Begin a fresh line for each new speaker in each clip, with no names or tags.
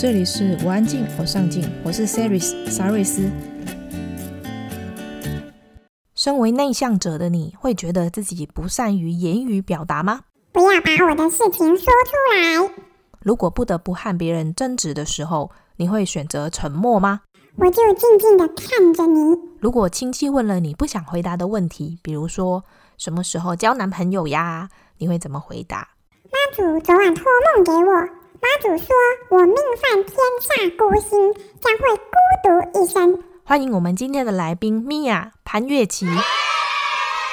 这里是我安静，我上进，我是 Saris 沙瑞斯。身为内向者的你，会觉得自己不善于言语表达吗？
不要把我的事情说出来。
如果不得不和别人争执的时候，你会选择沉默吗？
我就静静的看着你。
如果亲戚问了你不想回答的问题，比如说什么时候交男朋友呀，你会怎么回答？
妈祖昨晚托梦给我。妈祖说：“我命犯天煞孤星，将会孤独一生。”
欢迎我们今天的来宾米娅潘月琪。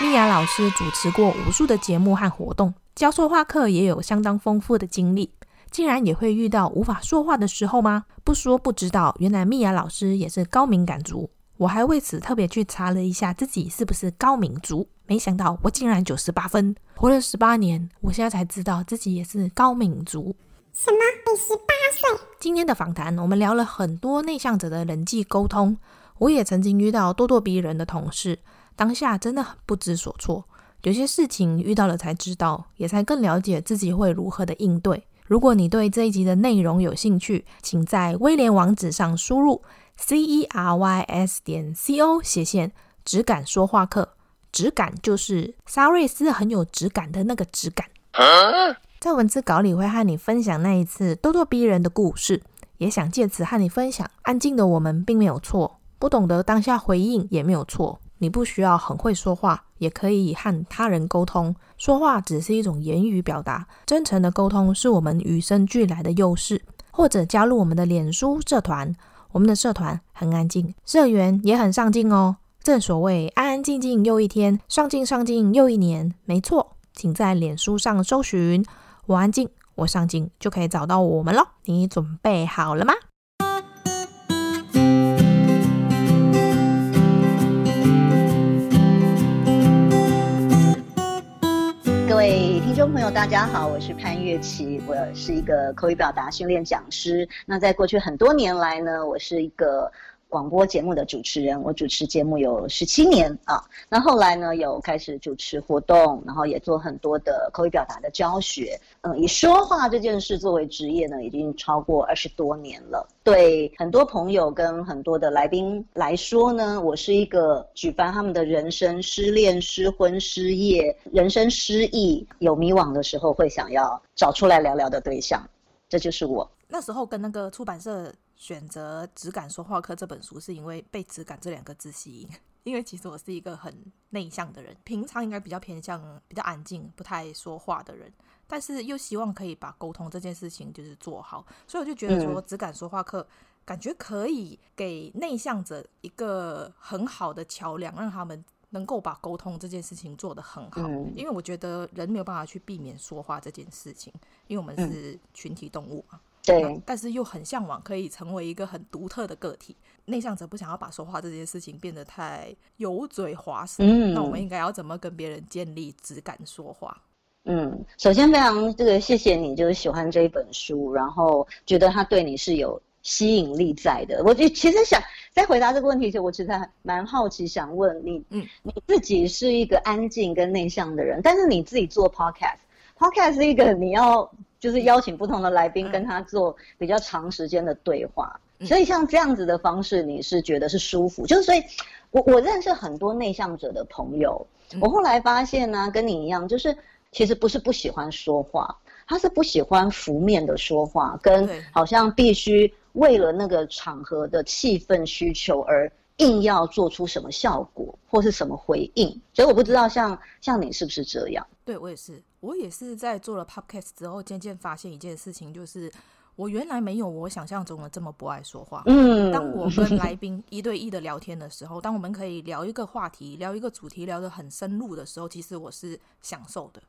米娅老师主持过无数的节目和活动，教说话课也有相当丰富的经历。竟然也会遇到无法说话的时候吗？不说不知道，原来米娅老师也是高敏感族。我还为此特别去查了一下自己是不是高敏族，没想到我竟然九十八分。活了十八年，我现在才知道自己也是高敏族。
什么？你十八岁？
今天的访谈，我们聊了很多内向者的人际沟通。我也曾经遇到咄咄逼人的同事，当下真的很不知所措。有些事情遇到了才知道，也才更了解自己会如何的应对。如果你对这一集的内容有兴趣，请在威廉网址上输入 c e r y s 点 c o 斜线质感说话课。质感就是沙瑞斯很有质感的那个质感。啊在文字稿里会和你分享那一次咄咄逼人的故事，也想借此和你分享，安静的我们并没有错，不懂得当下回应也没有错。你不需要很会说话，也可以和他人沟通。说话只是一种言语表达，真诚的沟通是我们与生俱来的优势。或者加入我们的脸书社团，我们的社团很安静，社员也很上进哦。正所谓安安静静又一天，上进上进又一年。没错，请在脸书上搜寻。我安静，我上镜就可以找到我们了。你准备好了吗？
各位听众朋友，大家好，我是潘月琪，我是一个口语表达训练讲师。那在过去很多年来呢，我是一个。广播节目的主持人，我主持节目有十七年啊。那后来呢，有开始主持活动，然后也做很多的口语表达的教学。嗯，以说话这件事作为职业呢，已经超过二十多年了。对很多朋友跟很多的来宾来说呢，我是一个举凡他们的人生失恋、失婚、失业、人生失意、有迷惘的时候，会想要找出来聊聊的对象。这就是我。
那时候跟那个出版社。选择《只敢说话课》这本书，是因为被“只敢”这两个字吸引。因为其实我是一个很内向的人，平常应该比较偏向比较安静、不太说话的人，但是又希望可以把沟通这件事情就是做好，所以我就觉得说，《只敢说话课》感觉可以给内向者一个很好的桥梁，让他们能够把沟通这件事情做得很好。因为我觉得人没有办法去避免说话这件事情，因为我们是群体动物嘛。
对，
但是又很向往可以成为一个很独特的个体。内向者不想要把说话这件事情变得太油嘴滑舌。嗯，那我们应该要怎么跟别人建立只敢说话？
嗯，首先非常这个谢谢你，就是喜欢这一本书，然后觉得它对你是有吸引力在的。我就其实想在回答这个问题时，我其实还蛮好奇，想问你，嗯，你自己是一个安静跟内向的人，但是你自己做 podcast，podcast 是一个你要。就是邀请不同的来宾跟他做比较长时间的对话，所以像这样子的方式，你是觉得是舒服？就是所以，我我认识很多内向者的朋友，我后来发现呢，跟你一样，就是其实不是不喜欢说话，他是不喜欢浮面的说话，跟好像必须为了那个场合的气氛需求而硬要做出什么效果或是什么回应。所以我不知道像像你是不是这样？
对，我也是。我也是在做了 podcast 之后，渐渐发现一件事情，就是我原来没有我想象中的这么不爱说话。嗯，当我跟来宾 一对一的聊天的时候，当我们可以聊一个话题、聊一个主题，聊得很深入的时候，其实我是享受的。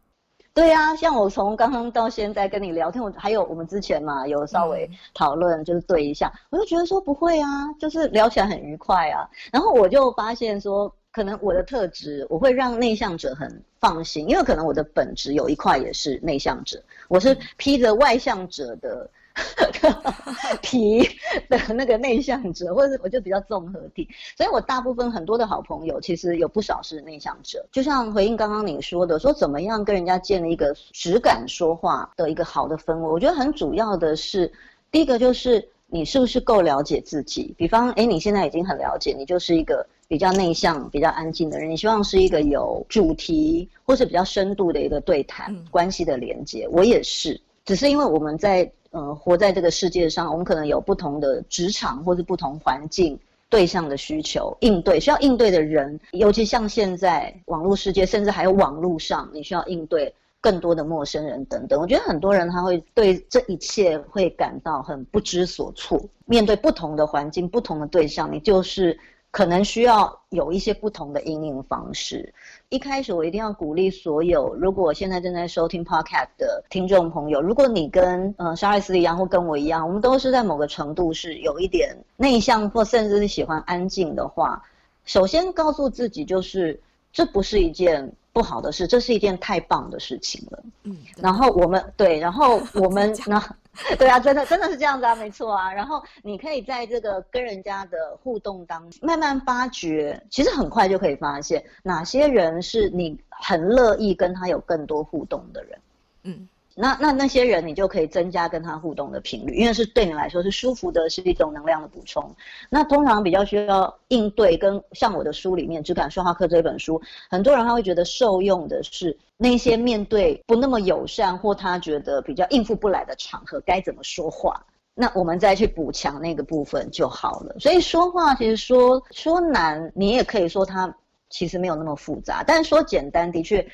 对啊，像我从刚刚到现在跟你聊天，我还有我们之前嘛有稍微讨论，就是对一下，嗯、我就觉得说不会啊，就是聊起来很愉快啊。然后我就发现说，可能我的特质我会让内向者很放心，因为可能我的本质有一块也是内向者，我是披着外向者的。皮的那个内向者，或者是我就比较综合体，所以我大部分很多的好朋友，其实有不少是内向者。就像回应刚刚你说的，说怎么样跟人家建立一个实感说话的一个好的氛围，我觉得很主要的是，第一个就是你是不是够了解自己。比方，诶，你现在已经很了解，你就是一个比较内向、比较安静的人，你希望是一个有主题或是比较深度的一个对谈关系的连接。我也是，只是因为我们在。呃，活在这个世界上，我们可能有不同的职场或是不同环境对象的需求，应对需要应对的人，尤其像现在网络世界，甚至还有网络上，你需要应对更多的陌生人等等。我觉得很多人他会对这一切会感到很不知所措。面对不同的环境、不同的对象，你就是。可能需要有一些不同的应用方式。一开始我一定要鼓励所有，如果现在正在收听 Podcast 的听众朋友，如果你跟呃莎莉丝一样，或跟我一样，我们都是在某个程度是有一点内向，或甚至是喜欢安静的话，首先告诉自己就是，这不是一件不好的事，这是一件太棒的事情了。嗯，然后我们对，然后我们 呢？对啊，真的真的是这样子啊，没错啊。然后你可以在这个跟人家的互动当中，慢慢发掘，其实很快就可以发现哪些人是你很乐意跟他有更多互动的人。嗯。那那那些人，你就可以增加跟他互动的频率，因为是对你来说是舒服的，是一种能量的补充。那通常比较需要应对，跟像我的书里面《只敢说话课》这本书，很多人他会觉得受用的是那些面对不那么友善或他觉得比较应付不来的场合该怎么说话。那我们再去补强那个部分就好了。所以说话其实说说难，你也可以说它其实没有那么复杂，但是说简单的确。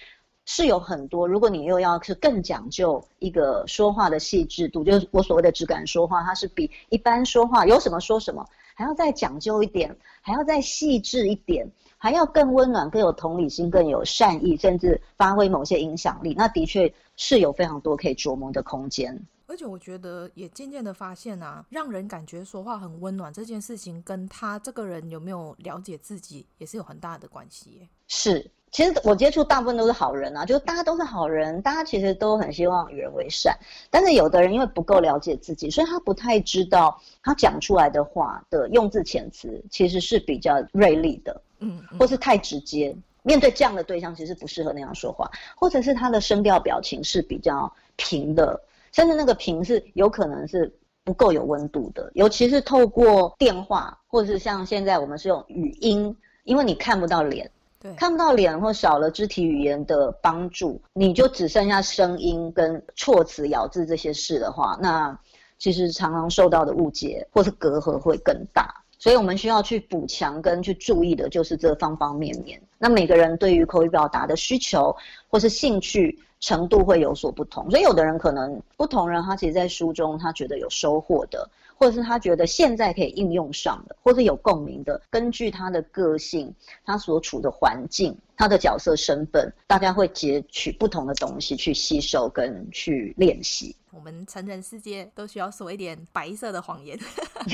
是有很多，如果你又要是更讲究一个说话的细致度，就是我所谓的质感说话，它是比一般说话有什么说什么，还要再讲究一点，还要再细致一点，还要更温暖、更有同理心、更有善意，甚至发挥某些影响力。那的确是有非常多可以琢磨的空间。
而且我觉得也渐渐的发现啊，让人感觉说话很温暖这件事情，跟他这个人有没有了解自己，也是有很大的关系耶。
是。其实我接触大部分都是好人啊，就是大家都是好人，大家其实都很希望与人为善。但是有的人因为不够了解自己，所以他不太知道他讲出来的话的用字遣词其实是比较锐利的，嗯，或是太直接。面对这样的对象，其实不适合那样说话，或者是他的声调表情是比较平的，甚至那个平是有可能是不够有温度的。尤其是透过电话，或者是像现在我们是用语音，因为你看不到脸。看不到脸或少了肢体语言的帮助，你就只剩下声音跟措辞咬字这些事的话，那其实常常受到的误解或是隔阂会更大。所以我们需要去补强跟去注意的就是这方方面面。那每个人对于口语表达的需求或是兴趣程度会有所不同，所以有的人可能不同人他其实在书中他觉得有收获的。或者是他觉得现在可以应用上的，或者有共鸣的，根据他的个性、他所处的环境、他的角色身份，大家会截取不同的东西去吸收跟去练习。
我们成人世界都需要说一点白色的谎言，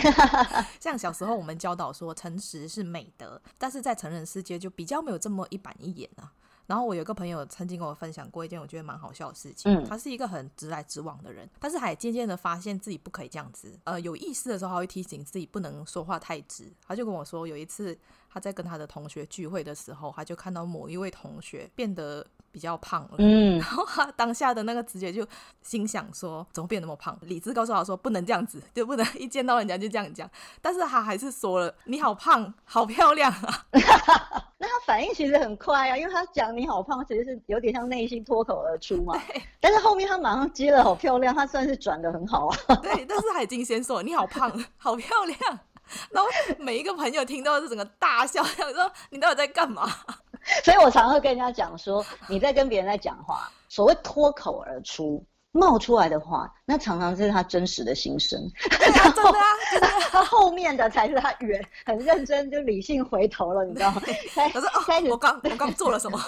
像小时候我们教导说诚实是美德，但是在成人世界就比较没有这么一板一眼啊。然后我有个朋友曾经跟我分享过一件我觉得蛮好笑的事情。嗯，他是一个很直来直往的人，但是还渐渐的发现自己不可以这样子。呃，有意识的时候，他会提醒自己不能说话太直。他就跟我说，有一次他在跟他的同学聚会的时候，他就看到某一位同学变得比较胖了。嗯，然后他当下的那个直觉就心想说，怎么变那么胖？理智告诉他说，不能这样子，就不能一见到人家就这样讲。但是他还是说了，你好胖，好漂亮啊。
反应其实很快啊，因为他讲你好胖，其实是有点像内心脱口而出嘛。但是后面他马上接了好漂亮，他算是转的很好啊。
对，但是他已经先说你好胖，好漂亮。然后每一个朋友听到是整个大笑，想说你到底在干嘛？
所以我常会跟人家讲说，你在跟别人在讲话，所谓脱口而出，冒出来的话，那常常是他真实的心声。
对啊，真的啊，真的啊。
他 后面的才是他原很认真，就理性回头了，你知道吗？开
可是开始，哦、我刚我刚做了什么？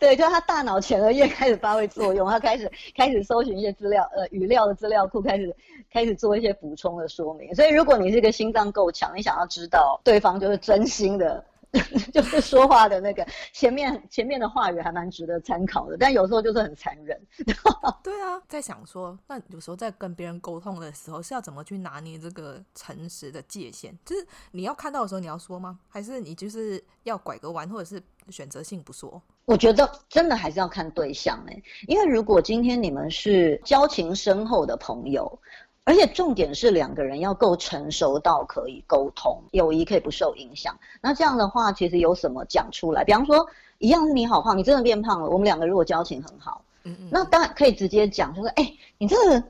对，就他大脑前额叶开始发挥作用，他开始开始搜寻一些资料，呃，语料的资料库开始开始做一些补充的说明。所以，如果你是一个心脏够强，你想要知道对方就是真心的。就是说话的那个前面前面的话语还蛮值得参考的，但有时候就是很残忍。
对啊，在想说，那有时候在跟别人沟通的时候，是要怎么去拿捏这个诚实的界限？就是你要看到的时候你要说吗？还是你就是要拐个弯，或者是选择性不说？
我觉得真的还是要看对象哎，因为如果今天你们是交情深厚的朋友。而且重点是两个人要够成熟到可以沟通，友谊可以不受影响。那这样的话，其实有什么讲出来？比方说，一样是你好胖，你真的变胖了。我们两个如果交情很好，嗯嗯，那当然可以直接讲，就说：“哎、欸，你这个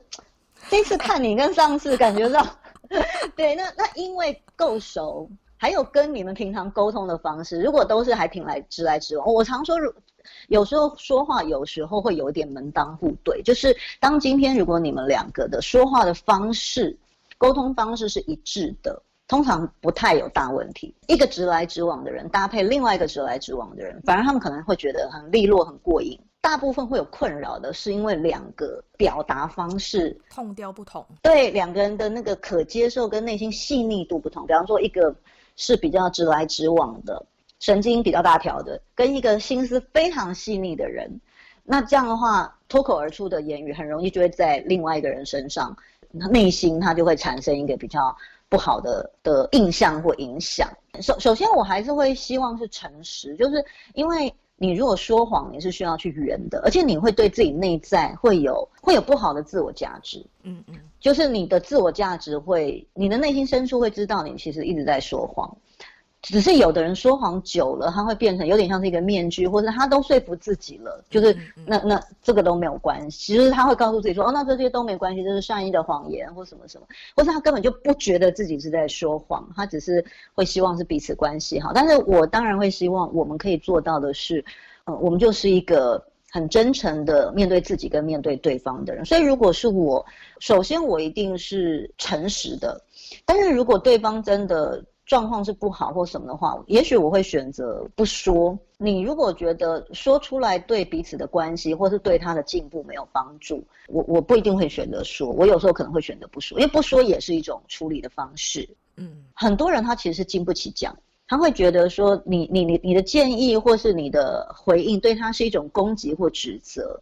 这次看你跟上次感觉到，对，那那因为够熟，还有跟你们平常沟通的方式，如果都是还挺来直来直往，我常说如。”有时候说话，有时候会有点门当户对。就是当今天如果你们两个的说话的方式、沟通方式是一致的，通常不太有大问题。一个直来直往的人搭配另外一个直来直往的人，反而他们可能会觉得很利落、很过瘾。大部分会有困扰的是因为两个表达方式
痛调不同，
对两个人的那个可接受跟内心细腻度不同。比方说，一个是比较直来直往的。神经比较大条的，跟一个心思非常细腻的人，那这样的话，脱口而出的言语很容易就会在另外一个人身上，内心他就会产生一个比较不好的的印象或影响。首首先，我还是会希望是诚实，就是因为你如果说谎，你是需要去圆的，而且你会对自己内在会有会有不好的自我价值。嗯嗯，就是你的自我价值会，你的内心深处会知道你其实一直在说谎。只是有的人说谎久了，他会变成有点像是一个面具，或者他都说服自己了，就是那那这个都没有关系。其实他会告诉自己说，哦，那这些都没关系，这是善意的谎言或什么什么，或是他根本就不觉得自己是在说谎，他只是会希望是彼此关系好。但是我当然会希望我们可以做到的是，嗯，我们就是一个很真诚的面对自己跟面对对方的人。所以如果是我，首先我一定是诚实的，但是如果对方真的。状况是不好或什么的话，也许我会选择不说。你如果觉得说出来对彼此的关系或是对他的进步没有帮助，我我不一定会选择说。我有时候可能会选择不说，因为不说也是一种处理的方式。嗯，很多人他其实是经不起讲，他会觉得说你你你你的建议或是你的回应对他是一种攻击或指责。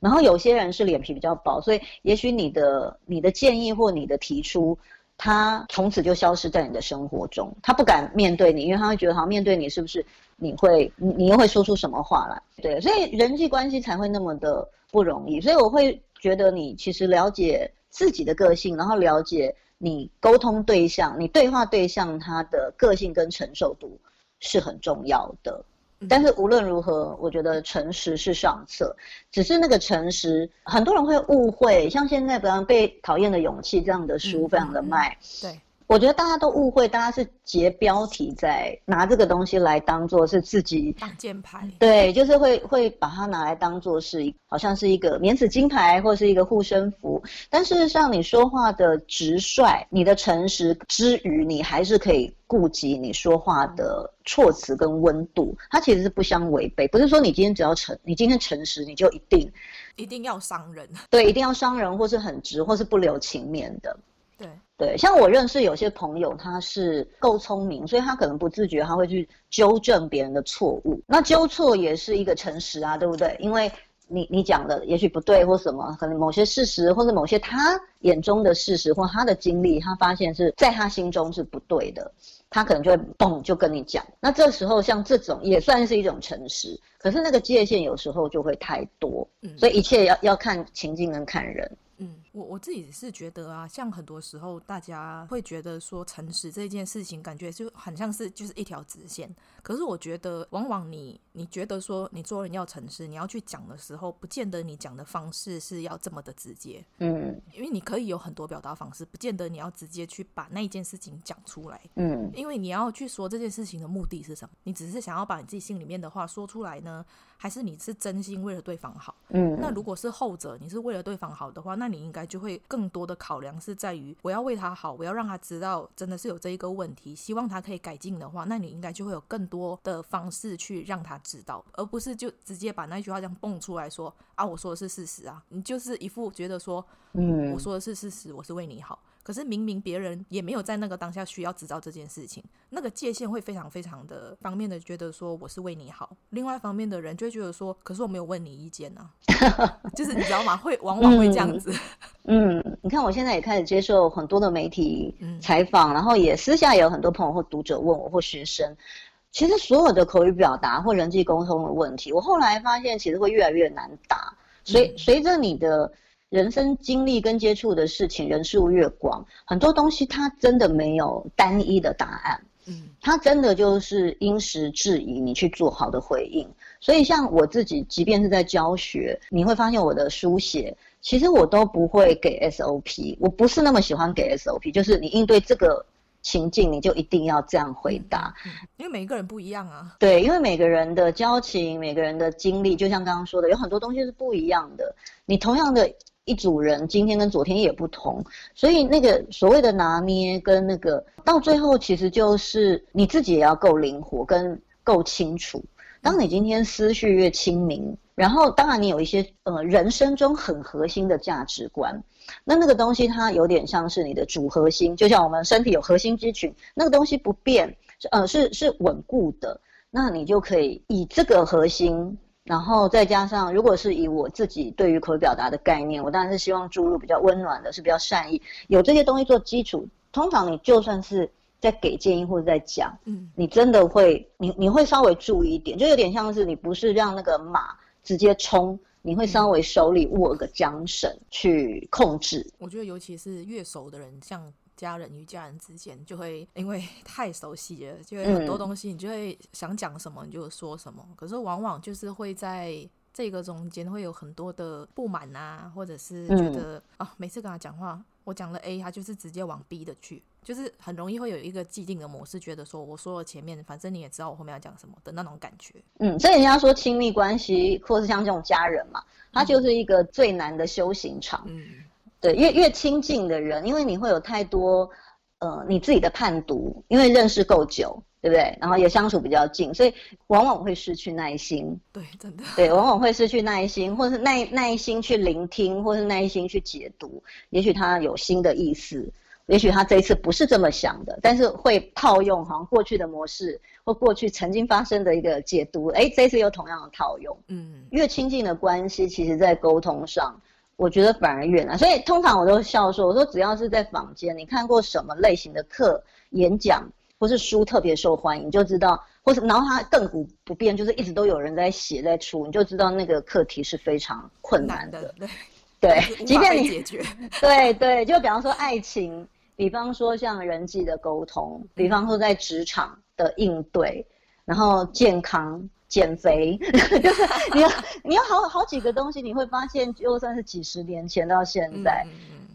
然后有些人是脸皮比较薄，所以也许你的你的建议或你的提出。他从此就消失在你的生活中，他不敢面对你，因为他会觉得好像面对你是不是你会你你又会说出什么话来？对，所以人际关系才会那么的不容易。所以我会觉得你其实了解自己的个性，然后了解你沟通对象、你对话对象他的个性跟承受度是很重要的。但是无论如何，我觉得诚实是上策。只是那个诚实，很多人会误会。像现在，比方《被讨厌的勇气》这样的书非常的卖。对。我觉得大家都误会，大家是截标题在拿这个东西来当做是自己
挡箭牌，
对，就是会会把它拿来当做是一好像是一个免死金牌或是一个护身符。但事实上，你说话的直率，你的诚实之余，你还是可以顾及你说话的措辞跟温度，它其实是不相违背。不是说你今天只要诚，你今天诚实，你就一定
一定要伤人，
对，一定要伤人，或是很直，或是不留情面的。
对
对，像我认识有些朋友，他是够聪明，所以他可能不自觉，他会去纠正别人的错误。那纠错也是一个诚实啊，对不对？因为你你讲的也许不对，或什么，可能某些事实，或者某些他眼中的事实，或他的经历，他发现是在他心中是不对的，他可能就会嘣就跟你讲。那这时候像这种也算是一种诚实，可是那个界限有时候就会太多，嗯，所以一切要要看情境跟看人。嗯，
我我自己是觉得啊，像很多时候大家会觉得说诚实这件事情，感觉就很像是就是一条直线。可是我觉得，往往你你觉得说你做人要诚实，你要去讲的时候，不见得你讲的方式是要这么的直接。嗯，因为你可以有很多表达方式，不见得你要直接去把那一件事情讲出来。嗯，因为你要去说这件事情的目的是什么？你只是想要把你自己心里面的话说出来呢，还是你是真心为了对方好？嗯，那如果是后者，你是为了对方好的话，那你应该就会更多的考量是在于我要为他好，我要让他知道真的是有这一个问题，希望他可以改进的话，那你应该就会有更多的方式去让他知道，而不是就直接把那句话这样蹦出来说啊，我说的是事实啊，你就是一副觉得说，嗯，我说的是事实，我是为你好。可是明明别人也没有在那个当下需要知道这件事情，那个界限会非常非常的方面的觉得说我是为你好，另外一方面的人就会觉得说，可是我没有问你意见呢、啊，就是你知道吗？会往往会这样子。
嗯，嗯，你看我现在也开始接受很多的媒体采访，嗯、然后也私下也有很多朋友或读者问我或学生，其实所有的口语表达或人际沟通的问题，我后来发现其实会越来越难答，随随着你的。人生经历跟接触的事情，人数越广，很多东西它真的没有单一的答案。嗯，它真的就是因时制宜，你去做好的回应。所以像我自己，即便是在教学，你会发现我的书写，其实我都不会给 SOP。我不是那么喜欢给 SOP，就是你应对这个情境，你就一定要这样回答。
嗯，因为每一个人不一样啊。
对，因为每个人的交情，每个人的经历，就像刚刚说的，有很多东西是不一样的。你同样的。一组人今天跟昨天也不同，所以那个所谓的拿捏跟那个到最后，其实就是你自己也要够灵活跟够清楚。当你今天思绪越清明，然后当然你有一些呃人生中很核心的价值观，那那个东西它有点像是你的主核心，就像我们身体有核心肌群，那个东西不变，呃是是稳固的，那你就可以以这个核心。然后再加上，如果是以我自己对于口语表达的概念，我当然是希望注入比较温暖的，是比较善意，有这些东西做基础。通常你就算是在给建议或者在讲，嗯，你真的会，你你会稍微注意一点，就有点像是你不是让那个马直接冲，你会稍微手里握个缰绳去控制。
我觉得尤其是越熟的人，像。家人与家人之间就会因为 太熟悉了，就会很多东西你就会想讲什么你就说什么，可是往往就是会在这个中间会有很多的不满啊，或者是觉得啊，每次跟他讲话，我讲了 A，他就是直接往 B 的去，就是很容易会有一个既定的模式，觉得说我说了前面，反正你也知道我后面要讲什么的那种感觉。
嗯，所以人家说亲密关系或是像这种家人嘛，他就是一个最难的修行场。嗯。对，越越亲近的人，因为你会有太多，呃，你自己的判读，因为认识够久，对不对？然后也相处比较近，所以往往会失去耐心。
对，真的。
对，往往会失去耐心，或是耐耐心去聆听，或是耐心去解读。也许他有新的意思，也许他这一次不是这么想的，但是会套用好像过去的模式或过去曾经发生的一个解读。哎，这一次又同样的套用。嗯，越亲近的关系，其实在沟通上。我觉得反而远了，所以通常我都笑说，我说只要是在坊间，你看过什么类型的课、演讲或是书特别受欢迎，你就知道，或是然后它亘古不变，就是一直都有人在写在出，你就知道那个课题是非常困难的。
对，
对，即便你解决，对对，就比方说爱情，比方说像人际的沟通，比方说在职场的应对，然后健康。减肥 就是你要你要好好几个东西，你会发现就算是几十年前到现在，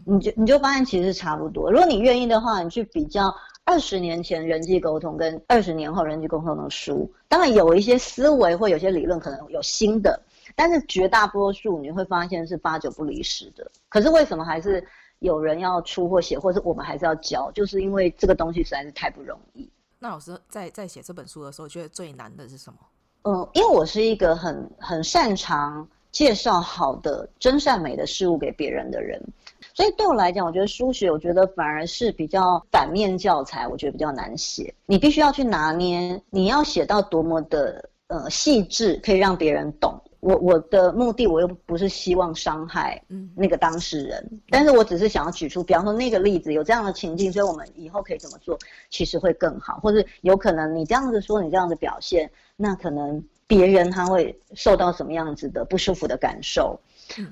你就你就发现其实差不多。如果你愿意的话，你去比较二十年前人际沟通跟二十年后人际沟通的书，当然有一些思维或有些理论可能有新的，但是绝大多数你会发现是八九不离十的。可是为什么还是有人要出或写，或是我们还是要教？就是因为这个东西实在是太不容易。
那老师在在写这本书的时候，觉得最难的是什么？
嗯，因为我是一个很很擅长介绍好的真善美的事物给别人的人，所以对我来讲，我觉得书写，我觉得反而是比较反面教材，我觉得比较难写。你必须要去拿捏，你要写到多么的呃细致，可以让别人懂。我我的目的，我又不是希望伤害那个当事人，嗯，但是我只是想要举出，比方说那个例子有这样的情境，所以我们以后可以怎么做，其实会更好，或者有可能你这样子说，你这样的表现，那可能别人他会受到什么样子的不舒服的感受。嗯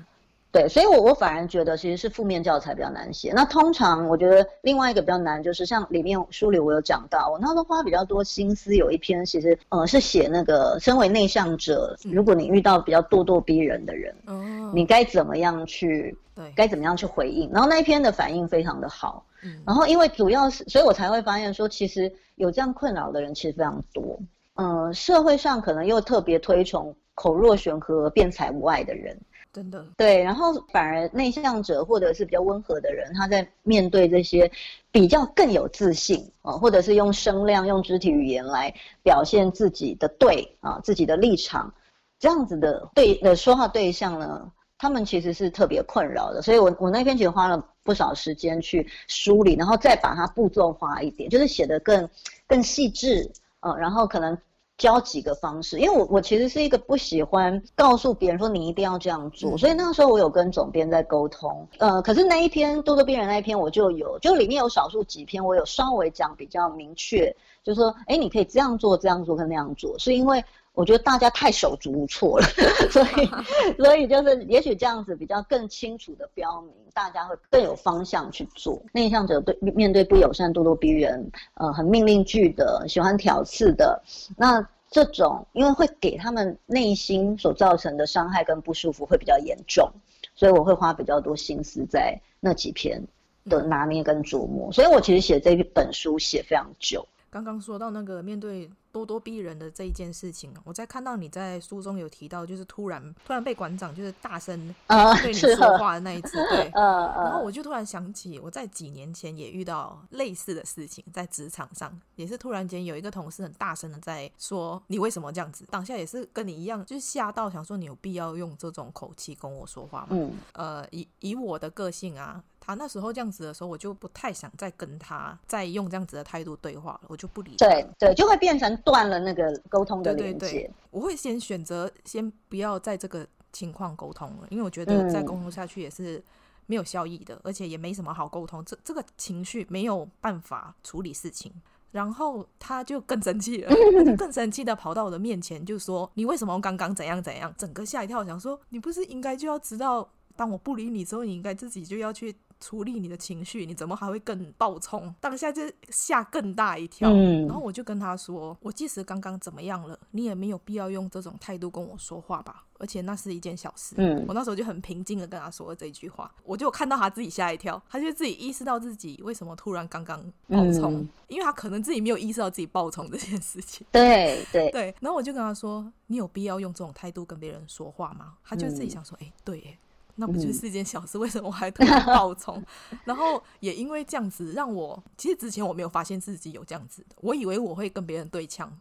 对，所以我我反而觉得其实是负面教材比较难写。那通常我觉得另外一个比较难，就是像里面书里我有讲到，我那时候花比较多心思，有一篇其实呃是写那个身为内向者，如果你遇到比较咄咄逼人的人，嗯，你该怎么样去，对，该怎么样去回应。然后那一篇的反应非常的好，嗯，然后因为主要是，所以我才会发现说，其实有这样困扰的人其实非常多。嗯，社会上可能又特别推崇口若悬河、辩才无碍的人。
真的
对，然后反而内向者或者是比较温和的人，他在面对这些比较更有自信啊，或者是用声量、用肢体语言来表现自己的对啊，自己的立场，这样子的对的说话对象呢，他们其实是特别困扰的。所以我我那篇其实花了不少时间去梳理，然后再把它步骤化一点，就是写得更更细致啊，然后可能。教几个方式，因为我我其实是一个不喜欢告诉别人说你一定要这样做，嗯、所以那个时候我有跟总编在沟通，呃，可是那一篇咄咄逼人那一篇我就有，就里面有少数几篇我有稍微讲比较明确，就是说，哎，你可以这样做，这样做跟那样做，是因为我觉得大家太手足无措了，所以 所以就是也许这样子比较更清楚的标明，大家会更有方向去做。内向者对面对不友善、咄咄逼人，呃，很命令句的，喜欢挑刺的，那。这种因为会给他们内心所造成的伤害跟不舒服会比较严重，所以我会花比较多心思在那几篇的拿捏跟琢磨，所以我其实写这一本书写非常久。
刚刚说到那个面对咄咄逼人的这一件事情，我在看到你在书中有提到，就是突然突然被馆长就是大声对你说话的那一次，呃、对，然后我就突然想起我在几年前也遇到类似的事情，在职场上也是突然间有一个同事很大声的在说你为什么这样子，当下也是跟你一样，就是吓到想说你有必要用这种口气跟我说话吗？嗯，呃，以以我的个性啊。他那时候这样子的时候，我就不太想再跟他再用这样子的态度对话了，我就不理他。
对对，就会变成断了那个沟通的连接。对对对，
我会先选择先不要在这个情况沟通了，因为我觉得再沟通下去也是没有效益的，嗯、而且也没什么好沟通。这这个情绪没有办法处理事情，然后他就更生气了，他就更生气的跑到我的面前，就说：“你为什么刚刚怎样怎样？”整个吓一跳，想说：“你不是应该就要知道，当我不理你之后，你应该自己就要去。”处理你的情绪，你怎么还会更暴冲？当下就吓更大一跳。嗯，然后我就跟他说：“我即使刚刚怎么样了，你也没有必要用这种态度跟我说话吧？而且那是一件小事。”嗯，我那时候就很平静的跟他说了这句话。我就看到他自己吓一跳，他就自己意识到自己为什么突然刚刚暴冲，嗯、因为他可能自己没有意识到自己暴冲这件事情。
对对
对。然后我就跟他说：“你有必要用这种态度跟别人说话吗？”他就自己想说：“哎、嗯，对。”那不就是一件小事？为什么我还特别暴冲？然后也因为这样子，让我其实之前我没有发现自己有这样子的。我以为我会跟别人对呛，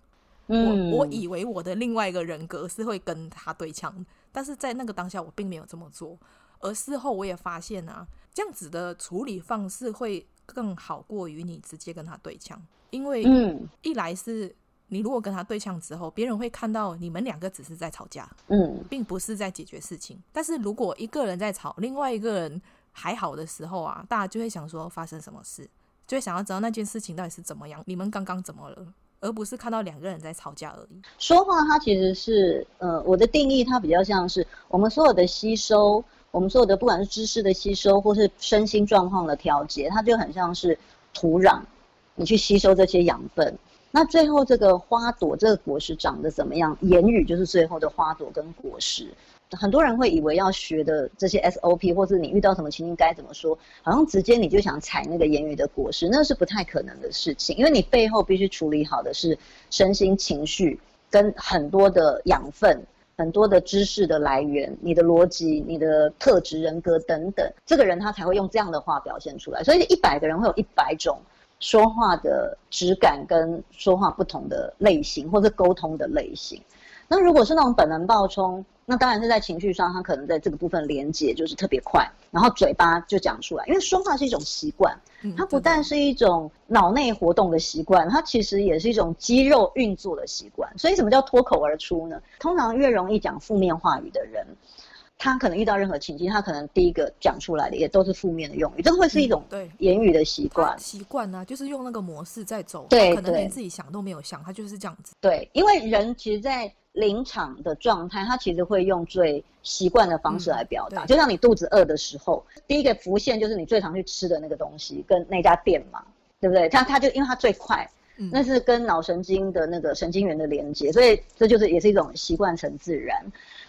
我我以为我的另外一个人格是会跟他对枪，但是在那个当下我并没有这么做。而事后我也发现啊，这样子的处理方式会更好过于你直接跟他对枪，因为一来是。你如果跟他对呛之后，别人会看到你们两个只是在吵架，嗯，并不是在解决事情。但是如果一个人在吵，另外一个人还好的时候啊，大家就会想说发生什么事，就会想要知道那件事情到底是怎么样，你们刚刚怎么了，而不是看到两个人在吵架而已。
说话它其实是，呃，我的定义它比较像是我们所有的吸收，我们所有的不管是知识的吸收，或是身心状况的调节，它就很像是土壤，你去吸收这些养分。那最后这个花朵，这个果实长得怎么样？言语就是最后的花朵跟果实。很多人会以为要学的这些 SOP，或是你遇到什么情境该怎么说，好像直接你就想采那个言语的果实，那是不太可能的事情。因为你背后必须处理好的是身心情绪跟很多的养分、很多的知识的来源、你的逻辑、你的特质、人格等等，这个人他才会用这样的话表现出来。所以一百个人会有一百种。说话的质感跟说话不同的类型，或者沟通的类型。那如果是那种本能暴冲，那当然是在情绪上，他可能在这个部分连接就是特别快，然后嘴巴就讲出来。因为说话是一种习惯，它不但是一种脑内活动的习惯，它其实也是一种肌肉运作的习惯。所以什么叫脱口而出呢？通常越容易讲负面话语的人，他可能遇到任何情境，他可能第一个讲出来的也都是负面的用语，这会是一种对言语的习惯。
习惯啊，就是用那个模式在走，
对，
可能连自己想都没有想，他就是这样子。
对，因为人其实，在临场的状态，他其实会用最习惯的方式来表达。嗯、就像你肚子饿的时候，第一个浮现就是你最常去吃的那个东西，跟那家店嘛，对不对？他他就因为他最快。那是跟脑神经的那个神经元的连接，所以这就是也是一种习惯成自然。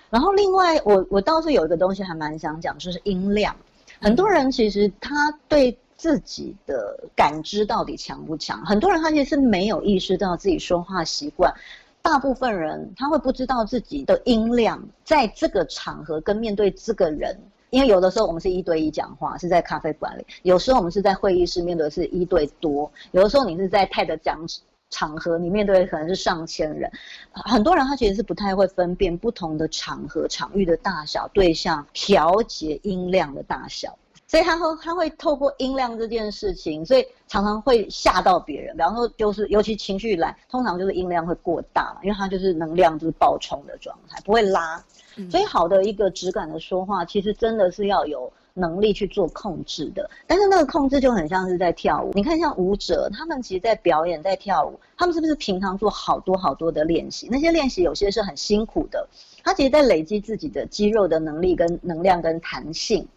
然后另外，我我倒是有一个东西还蛮想讲，就是音量。很多人其实他对自己的感知到底强不强？很多人他其实是没有意识到自己说话习惯。大部分人他会不知道自己的音量，在这个场合跟面对这个人。因为有的时候我们是一对一讲话，是在咖啡馆里；有时候我们是在会议室面对是一对多；有的时候你是在 TED 讲场合，你面对的可能是上千人。很多人他其实是不太会分辨不同的场合、场域的大小、对象调节音量的大小，所以他会他会透过音量这件事情，所以常常会吓到别人。比方说，就是尤其情绪来，通常就是音量会过大嘛，因为它就是能量就是爆冲的状态，不会拉。所以，好的一个质感的说话，其实真的是要有能力去做控制的。但是那个控制就很像是在跳舞。你看，像舞者，他们其实，在表演、在跳舞，他们是不是平常做好多好多的练习？那些练习有些是很辛苦的，他其实在累积自己的肌肉的能力、跟能量、跟弹性。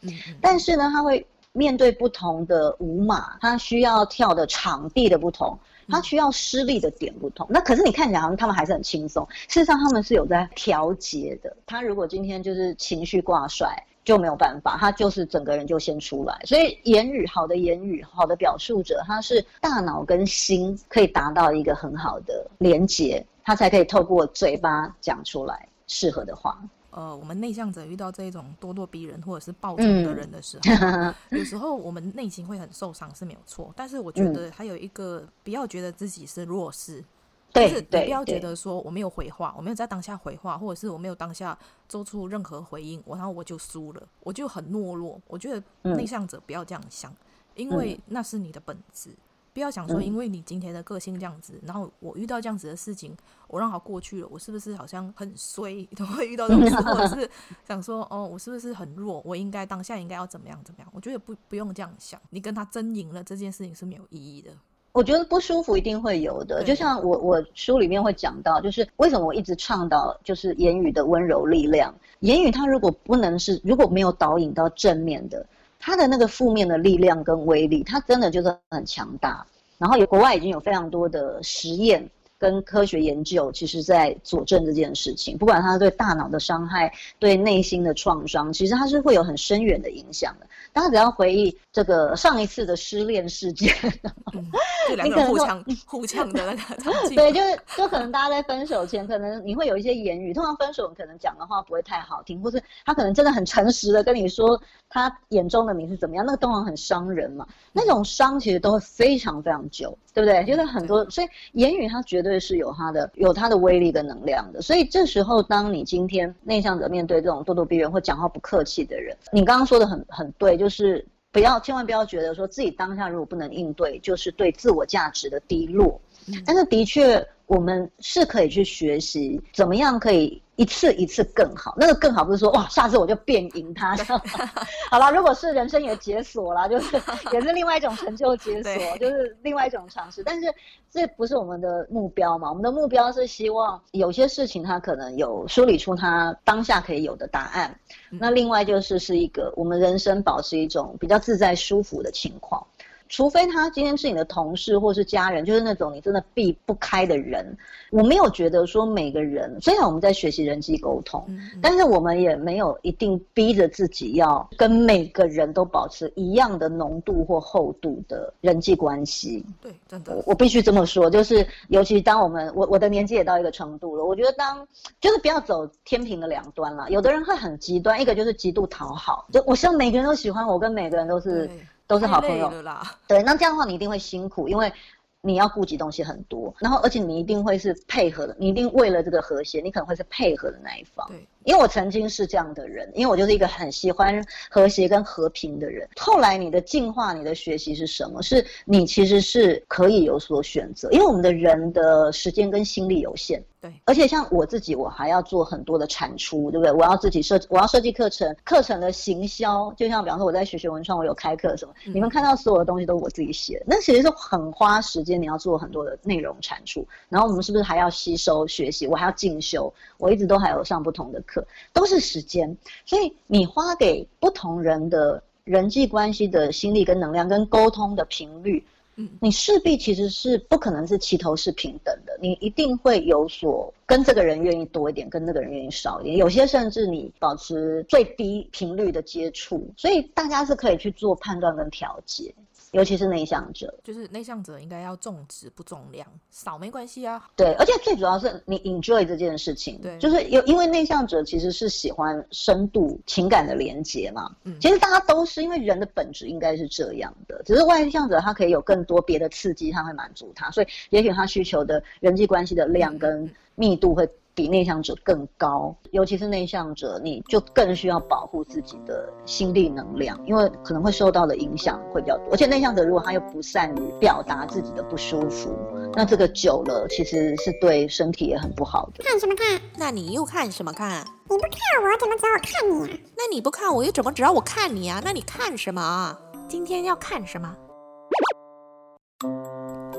但是呢，他会面对不同的舞码，他需要跳的场地的不同。他需要施力的点不同，那可是你看起来好像他们还是很轻松，事实上他们是有在调节的。他如果今天就是情绪挂帅，就没有办法，他就是整个人就先出来。所以言语好的言语好的表述者，他是大脑跟心可以达到一个很好的连接，他才可以透过嘴巴讲出来适合的话。
呃，我们内向者遇到这种咄咄逼人或者是暴躁的人的时候，嗯、有时候我们内心会很受伤是没有错。但是我觉得还有一个，不要觉得自己是弱势，就是你不要觉得说我没有回话，我没有在当下回话，或者是我没有当下做出任何回应，我然后我就输了，我就很懦弱。我觉得内向者不要这样想，嗯、因为那是你的本质。不要想说，因为你今天的个性这样子，嗯、然后我遇到这样子的事情，我让它过去了，我是不是好像很衰？都会遇到这种事，或者是 想说，哦，我是不是很弱？我应该当下应该要怎么样怎么样？我觉得不不用这样想，你跟他争赢了这件事情是没有意义的。
我觉得不舒服一定会有的，就像我我书里面会讲到，就是为什么我一直倡导就是言语的温柔力量。言语它如果不能是如果没有导引到正面的。它的那个负面的力量跟威力，它真的就是很强大。然后有国外已经有非常多的实验跟科学研究，其实在佐证这件事情。不管它对大脑的伤害、对内心的创伤，其实它是会有很深远的影响的。大家只要回忆这个上一次的失恋事件，
嗯、就两个人互呛互呛的那个场 景。
对，就是就可能大家在分手前，可能你会有一些言语，通常分手可能讲的话不会太好听，或是他可能真的很诚实的跟你说他眼中的你是怎么样，那个通常很伤人嘛。那种伤其实都会非常非常久，对不对？觉得很多，所以言语它绝对是有它的有它的威力跟能量的。所以这时候，当你今天内向者面对这种咄咄逼人或讲话不客气的人，你刚刚说的很很对。就是不要，千万不要觉得说自己当下如果不能应对，就是对自我价值的低落。但是的确，我们是可以去学习怎么样可以。一次一次更好，那个更好不是说哇，下次我就变赢他。好了，如果是人生也解锁了，就是 也是另外一种成就解锁，就是另外一种尝试。但是这不是我们的目标嘛？我们的目标是希望有些事情它可能有梳理出它当下可以有的答案。嗯、那另外就是是一个我们人生保持一种比较自在舒服的情况。除非他今天是你的同事或是家人，就是那种你真的避不开的人。我没有觉得说每个人，虽然我们在学习人际沟通，嗯嗯，但是我们也没有一定逼着自己要跟每个人都保持一样的浓度或厚度的人际关系。
对，真的，
我，我必须这么说，就是尤其当我们我我的年纪也到一个程度了，我觉得当就是不要走天平的两端了。有的人会很极端，一个就是极度讨好，就我希望每个人都喜欢我，跟每个人都是。都是好朋友，对，那这样的话你一定会辛苦，因为你要顾及东西很多，然后而且你一定会是配合的，你一定为了这个和谐，你可能会是配合的那一方。
对，
因为我曾经是这样的人，因为我就是一个很喜欢和谐跟和平的人。后来你的进化、你的学习是什么？是你其实是可以有所选择，因为我们的人的时间跟心力有限。
对，
而且像我自己，我还要做很多的产出，对不对？我要自己设，我要设计课程，课程的行销，就像比方说我在学学文创，我有开课什么，嗯、你们看到所有的东西都是我自己写的，那其实是很花时间，你要做很多的内容产出。然后我们是不是还要吸收学习？我还要进修，我一直都还有上不同的课，都是时间。所以你花给不同人的人际关系的心力跟能量，跟沟通的频率。你势必其实是不可能是齐头是平等的，你一定会有所跟这个人愿意多一点，跟那个人愿意少一点，有些甚至你保持最低频率的接触，所以大家是可以去做判断跟调节。尤其是内向者，
就是内向者应该要重质不重量，少没关系啊。
对，而且最主要是你 enjoy 这件事情，对，就是有因为内向者其实是喜欢深度情感的连接嘛。嗯，其实大家都是因为人的本质应该是这样的，只是外向者他可以有更多别的刺激，他会满足他，所以也许他需求的人际关系的量跟密度会。比内向者更高，尤其是内向者，你就更需要保护自己的心力能量，因为可能会受到的影响会比较多。而且内向者如果他又不善于表达自己的不舒服，那这个久了其实是对身体也很不好的。
看什么看？
那你又看什么看？
你不看我怎么知道我看你啊？
那你不看我又怎么知道我看你啊？那你看什么啊？今天要看什么？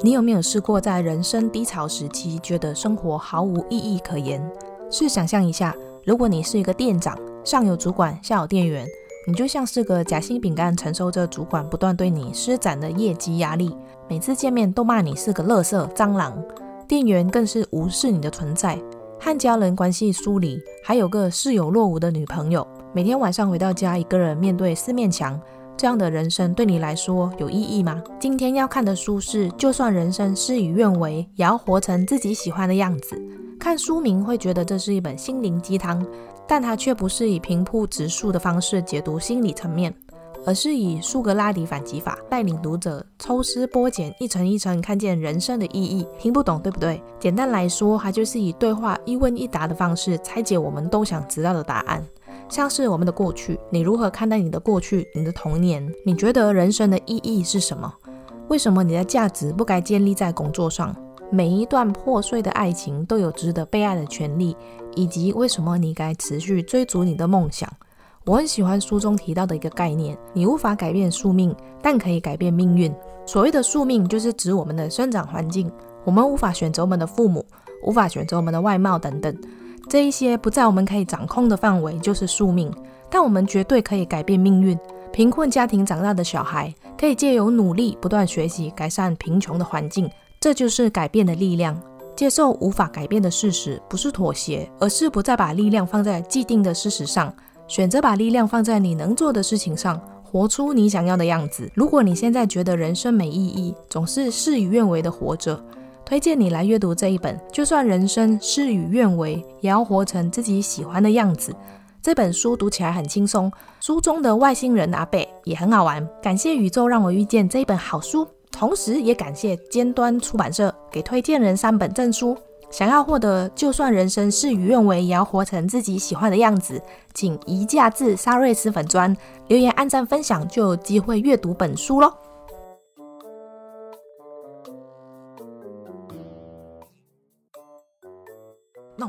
你有没有试过在人生低潮时期，觉得生活毫无意义可言？试想象一下，如果你是一个店长，上有主管，下有店员，你就像是个夹心饼干，承受着主管不断对你施展的业绩压力，每次见面都骂你是个垃圾蟑螂，店员更是无视你的存在，和家人关系疏离，还有个似有若无的女朋友，每天晚上回到家，一个人面对四面墙。这样的人生对你来说有意义吗？今天要看的书是，就算人生事与愿违，也要活成自己喜欢的样子。看书名会觉得这是一本心灵鸡汤，但它却不是以平铺直述的方式解读心理层面，而是以苏格拉底反击法带领读者抽丝剥茧，一层一层看见人生的意义。听不懂对不对？简单来说，它就是以对话一问一答的方式拆解我们都想知道的答案。像是我们的过去，你如何看待你的过去？你的童年，你觉得人生的意义是什么？为什么你的价值不该建立在工作上？每一段破碎的爱情都有值得被爱的权利，以及为什么你该持续追逐你的梦想？我很喜欢书中提到的一个概念：你无法改变宿命，但可以改变命运。所谓的宿命，就是指我们的生长环境，我们无法选择我们的父母，无法选择我们的外貌等等。这一些不在我们可以掌控的范围，就是宿命。但我们绝对可以改变命运。贫困家庭长大的小孩，可以借由努力不断学习，改善贫穷的环境。这就是改变的力量。接受无法改变的事实，不是妥协，而是不再把力量放在既定的事实上，选择把力量放在你能做的事情上，活出你想要的样子。如果你现在觉得人生没意义，总是事与愿违的活着。推荐你来阅读这一本，就算人生事与愿违，也要活成自己喜欢的样子。这本书读起来很轻松，书中的外星人阿贝也很好玩。感谢宇宙让我遇见这一本好书，同时也感谢尖端出版社给推荐人三本赠书。想要获得就算人生事与愿违，也要活成自己喜欢的样子，请移驾至沙瑞斯粉砖留言、按赞、分享，就有机会阅读本书喽。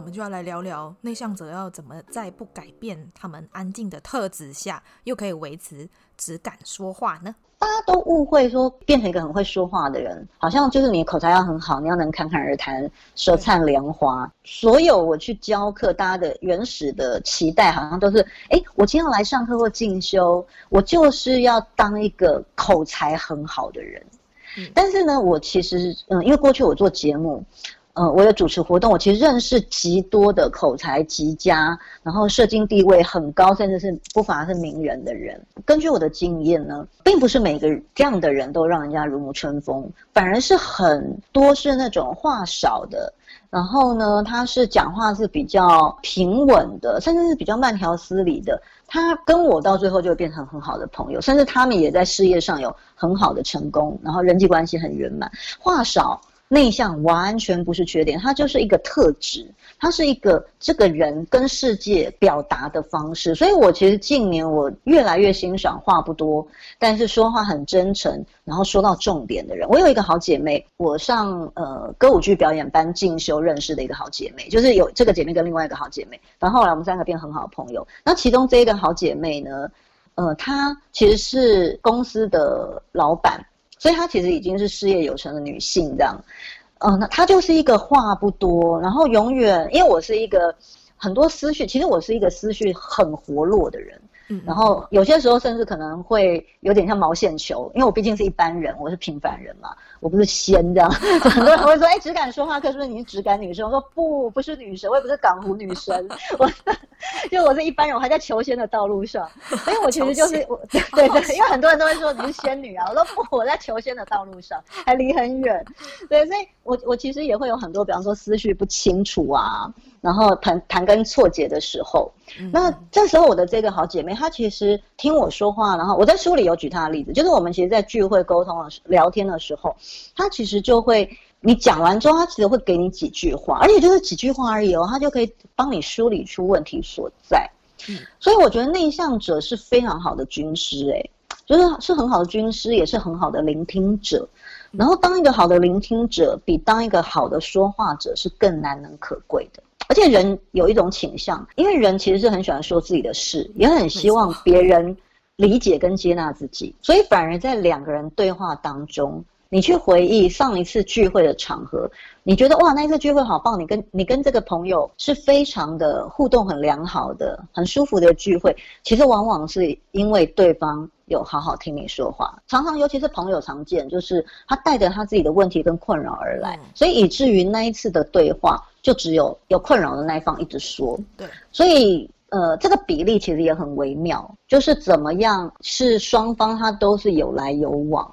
我们就要来聊聊内向者要怎么在不改变他们安静的特质下，又可以维持只敢说话呢？
大家都误会说变成一个很会说话的人，好像就是你口才要很好，你要能侃侃而谈、舌灿莲花。所有我去教课，大家的原始的期待好像都是：哎，我今天要来上课或进修，我就是要当一个口才很好的人。嗯、但是呢，我其实嗯，因为过去我做节目。呃，我有主持活动，我其实认识极多的口才极佳，然后社经地位很高，甚至是不乏是名人的人。根据我的经验呢，并不是每个这样的人都让人家如沐春风，反而是很多是那种话少的，然后呢，他是讲话是比较平稳的，甚至是比较慢条斯理的。他跟我到最后就会变成很好的朋友，甚至他们也在事业上有很好的成功，然后人际关系很圆满。话少。内向完全不是缺点，它就是一个特质，它是一个这个人跟世界表达的方式。所以我其实近年我越来越欣赏话不多，但是说话很真诚，然后说到重点的人。我有一个好姐妹，我上呃歌舞剧表演班进修认识的一个好姐妹，就是有这个姐妹跟另外一个好姐妹，然后后来我们三个变很好的朋友。那其中这一个好姐妹呢，呃，她其实是公司的老板。所以她其实已经是事业有成的女性，这样，嗯、呃，那她就是一个话不多，然后永远，因为我是一个很多思绪，其实我是一个思绪很活络的人。然后有些时候甚至可能会有点像毛线球，因为我毕竟是一般人，我是平凡人嘛，我不是仙这样。很多人会说：“哎，只敢说话课是不是你是质感女生？”我说：“不，不是女神，我也不是港湖女神，我就我是一般人，我还在求仙的道路上。所以我其实就是我，对对，因为很多人都会说你是仙女啊，我说不，我在求仙的道路上，还离很远。对，所以我我其实也会有很多，比方说思绪不清楚啊。”然后谈谈根错节的时候，那这时候我的这个好姐妹，她其实听我说话，然后我在书里有举她的例子，就是我们其实，在聚会沟通的聊天的时候，她其实就会，你讲完之后，他其实会给你几句话，而且就是几句话而已哦，他就可以帮你梳理出问题所在。所以我觉得内向者是非常好的军师，诶，就是是很好的军师，也是很好的聆听者。然后当一个好的聆听者，比当一个好的说话者是更难能可贵的。而且人有一种倾向，因为人其实是很喜欢说自己的事，也很希望别人理解跟接纳自己，所以反而在两个人对话当中，你去回忆上一次聚会的场合，你觉得哇，那一次聚会好棒，你跟你跟这个朋友是非常的互动很良好的，很舒服的聚会，其实往往是因为对方有好好听你说话，常常尤其是朋友常见，就是他带着他自己的问题跟困扰而来，所以以至于那一次的对话。就只有有困扰的那一方一直说，对，所以呃，这个比例其实也很微妙，就是怎么样是双方他都是有来有往。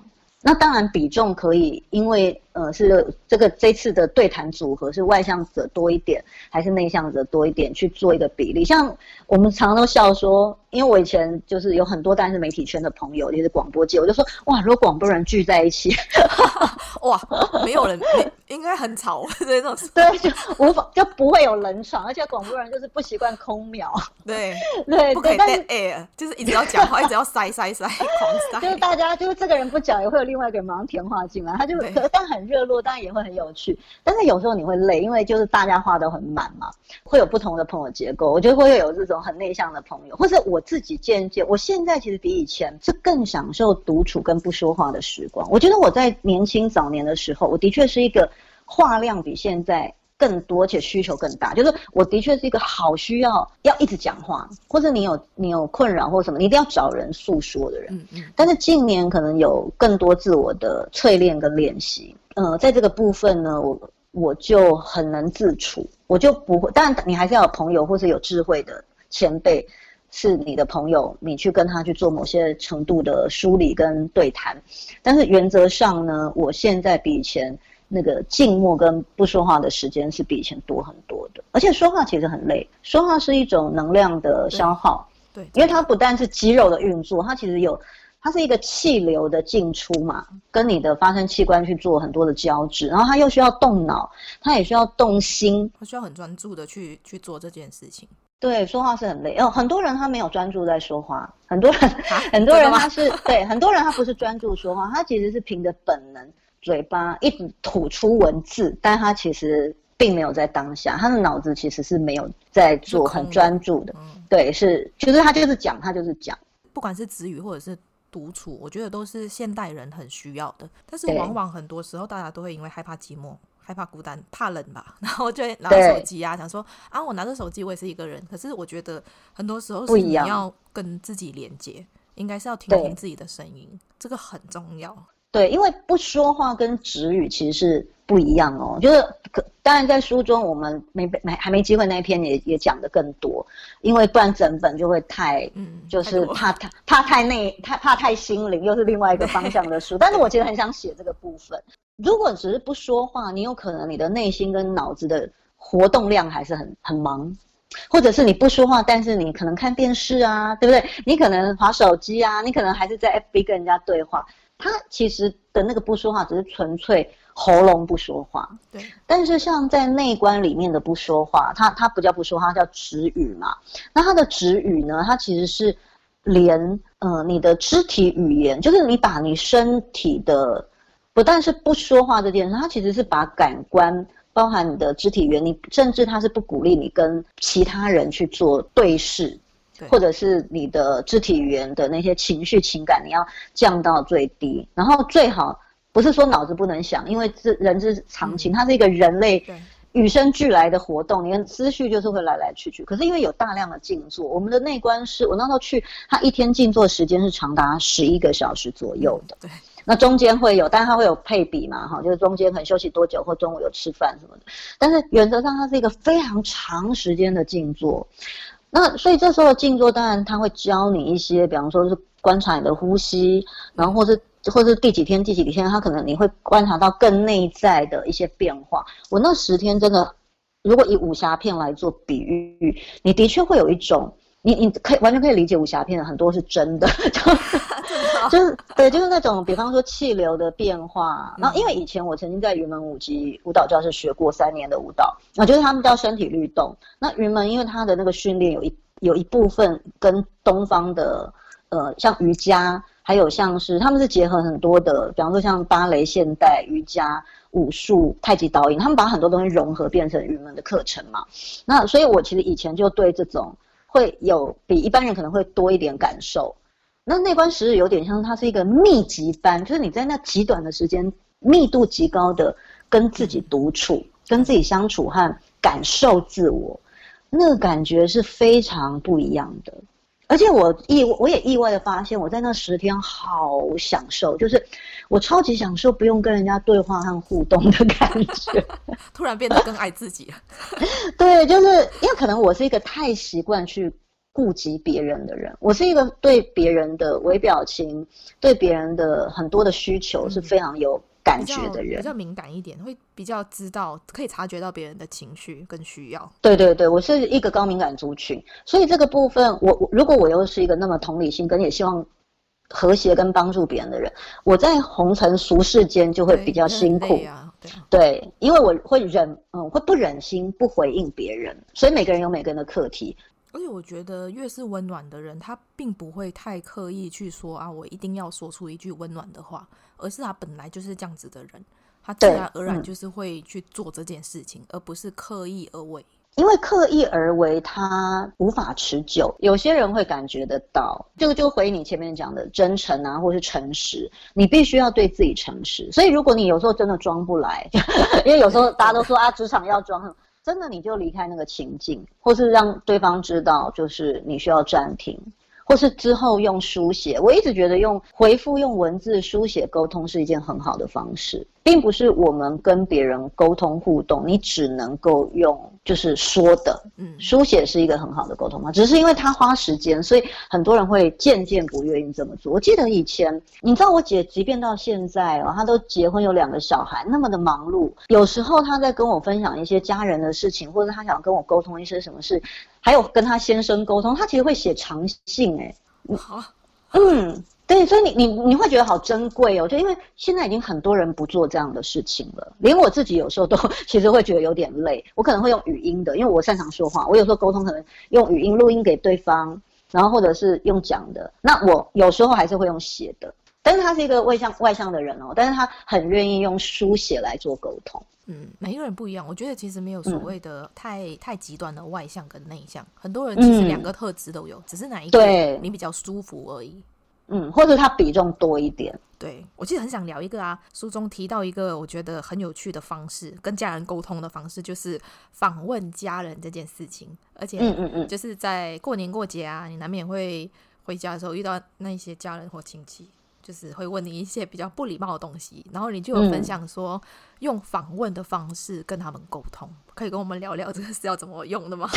那当然比重可以，因为呃是这个这次的对谈组合是外向者多一点，还是内向者多一点去做一个比例。像我们常常都笑说，因为我以前就是有很多但是媒体圈的朋友，也是广播界，我就说哇，如果广播人聚在一起，
哇，没有人。应该很吵，这种
对，就无法就不会有冷场，而且广播人就是不习惯空秒，
对
对，
不可以 dead air，就是一直要讲话，一直要塞塞塞，狂塞。
就是大家就是这个人不讲，也会有另外一个人马上填话进来，他就可但很热络，当然也会很有趣。但是有时候你会累，因为就是大家话都很满嘛，会有不同的朋友结构。我觉得会有这种很内向的朋友，或是我自己渐渐，我现在其实比以前是更享受独处跟不说话的时光。我觉得我在年轻早年的时候，我的确是一个。话量比现在更多，且需求更大。就是我的确是一个好需要要一直讲话，或者你有你有困扰或什么，你一定要找人诉说的人。嗯嗯。但是近年可能有更多自我的淬炼跟练习。呃，在这个部分呢，我我就很能自处，我就不会。当然，你还是要有朋友或是有智慧的前辈是你的朋友，你去跟他去做某些程度的梳理跟对谈。但是原则上呢，我现在比以前。那个静默跟不说话的时间是比以前多很多的，而且说话其实很累，说话是一种能量的消耗，对，对，因为它不但是肌肉的运作，它其实有，它是一个气流的进出嘛，跟你的发声器官去做很多的交织，然后它又需要动脑，它也需要动心，
它需要很专注的去去做这件事情。
对，说话是很累哦，很多人他没有专注在说话，很多人，很多人他是对，很多人他不是专注说话，他其实是凭着本能。嘴巴一直吐出文字，但他其实并没有在当下，他的脑子其实是没有在做很专注的。嗯、对，是，其实他就是讲，他就是讲，
不管是子语或者是独处，我觉得都是现代人很需要的。但是往往很多时候，大家都会因为害怕寂寞、害怕孤单、怕冷吧，然后就拿着手机啊，想说啊，我拿着手机，我也是一个人。可是我觉得很多时候是你要跟自己连接，应该是要听听自己的声音，这个很重要。
对，因为不说话跟止语其实是不一样哦。就是可当然在书中我们没没还没机会那一篇也也讲的更多，因为不然整本就会太嗯，就是怕太怕太内太怕太心灵，又是另外一个方向的书。但是我其实很想写这个部分。如果只是不说话，你有可能你的内心跟脑子的活动量还是很很忙，或者是你不说话，但是你可能看电视啊，对不对？你可能划手机啊，你可能还是在 FB 跟人家对话。它其实的那个不说话，只是纯粹喉咙不说话。
对。
但是像在内观里面的不说话，他他不叫不说话，它叫止语嘛。那他的止语呢，他其实是连呃你的肢体语言，就是你把你身体的不但是不说话这件事，他其实是把感官。包含你的肢体语言，你甚至他是不鼓励你跟其他人去做对视，对，或者是你的肢体语言的那些情绪情感，你要降到最低。然后最好不是说脑子不能想，因为这人之常情，嗯，它是一个人类与生俱来的活动，你的思绪就是会来来去去。可是因为有大量的静坐，我们的内观是我那时候去，他一天静坐时间是长达十一个小时左右的。对。那中间会有，但是它会有配比嘛，哈，就是中间可能休息多久，或中午有吃饭什么的。但是原则上，它是一个非常长时间的静坐。那所以这时候静坐，当然他会教你一些，比方说是观察你的呼吸，然后或是或是第几天第几天，他可能你会观察到更内在的一些变化。我那十天真的，如果以武侠片来做比喻，你的确会有一种。你你可以完全可以理解武侠片很多是真的，就 就是对，就是那种比方说气流的变化。然后因为以前我曾经在云门舞集舞蹈教室学过三年的舞蹈，我觉得他们叫身体律动。那云门因为他的那个训练有一有一部分跟东方的呃像瑜伽，还有像是他们是结合很多的，比方说像芭蕾、现代瑜伽、武术、太极导引，他们把很多东西融合变成云门的课程嘛。那所以我其实以前就对这种。会有比一般人可能会多一点感受，那内观时日有点像它是一个密集班，就是你在那极短的时间，密度极高的跟自己独处、跟自己相处和感受自我，那个感觉是非常不一样的。而且我意我也意外的发现，我在那十天好享受，就是我超级享受不用跟人家对话和互动的感觉，
突然变得更爱自己了。
对，就是因为可能我是一个太习惯去顾及别人的人，我是一个对别人的微表情、对别人的很多的需求是非常有。感觉的人
比较敏感一点，会比较知道，可以察觉到别人的情绪跟需要。
对对对，我是一个高敏感族群，所以这个部分，我我如果我又是一个那么同理心跟也希望和谐跟帮助别人的人，我在红尘俗世间就会比较辛苦
啊。对，
对，因为我会忍，嗯，会不忍心不回应别人，所以每个人有每个人的课题。
而且我觉得，越是温暖的人，他并不会太刻意去说啊，我一定要说出一句温暖的话，而是他本来就是这样子的人，他自然而然就是会去做这件事情，嗯、而不是刻意而为。
因为刻意而为，他无法持久。有些人会感觉得到，这个就回你前面讲的真诚啊，或是诚实，你必须要对自己诚实。所以，如果你有时候真的装不来，因为有时候大家都说啊，职场要装。真的，你就离开那个情境，或是让对方知道，就是你需要暂停，或是之后用书写。我一直觉得用回复、用文字书写沟通是一件很好的方式。并不是我们跟别人沟通互动，你只能够用就是说的，嗯，书写是一个很好的沟通嘛。只是因为他花时间，所以很多人会渐渐不愿意这么做。我记得以前，你知道我姐，即便到现在哦，她都结婚有两个小孩，那么的忙碌，有时候她在跟我分享一些家人的事情，或者她想跟我沟通一些什么事，还有跟她先生沟通，她其实会写长信，哎，好，嗯。对，所以你你你会觉得好珍贵哦，就因为现在已经很多人不做这样的事情了，连我自己有时候都 其实会觉得有点累。我可能会用语音的，因为我擅长说话，我有时候沟通可能用语音录音给对方，然后或者是用讲的。那我有时候还是会用写的，但是他是一个外向外向的人哦，但是他很愿意用书写来做沟通。
嗯，每一个人不一样，我觉得其实没有所谓的太、嗯、太极端的外向跟内向，很多人其实两个特质都有，嗯、只是哪一个你比较舒服而已。
嗯，或者他比重多一点。
对，我其实很想聊一个啊，书中提到一个我觉得很有趣的方式，跟家人沟通的方式，就是访问家人这件事情。而且，嗯嗯嗯，就是在过年过节啊，你难免会回家的时候遇到那些家人或亲戚，就是会问你一些比较不礼貌的东西，然后你就有分享说，用访问的方式跟他们沟通，可以跟我们聊聊这个是要怎么用的吗？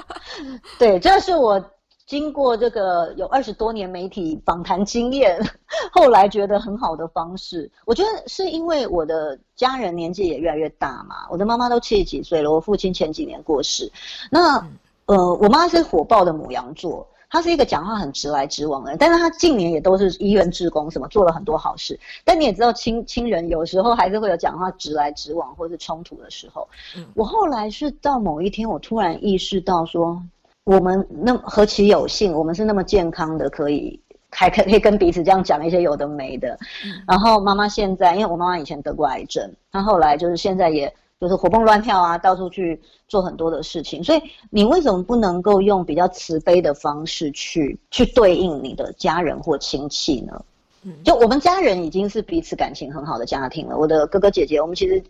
对，这是我。经过这个有二十多年媒体访谈经验，后来觉得很好的方式，我觉得是因为我的家人年纪也越来越大嘛，我的妈妈都七十几岁了，我父亲前几年过世，那呃，我妈是火爆的母羊座。她是一个讲话很直来直往的人，但是她近年也都是医院志工，什么做了很多好事。但你也知道亲，亲亲人有时候还是会有讲话直来直往或是冲突的时候。嗯，我后来是到某一天，我突然意识到说，我们那何其有幸，我们是那么健康的，可以还可 可以跟彼此这样讲一些有的没的。嗯，然后妈妈现在，因为我妈妈以前得过癌症，她后来就是现在也。就是活蹦乱跳啊，到处去做很多的事情，所以你为什么不能够用比较慈悲的方式去去对应你的家人或亲戚呢？嗯，就我们家人已经是彼此感情很好的家庭了。我的哥哥姐姐，我们其实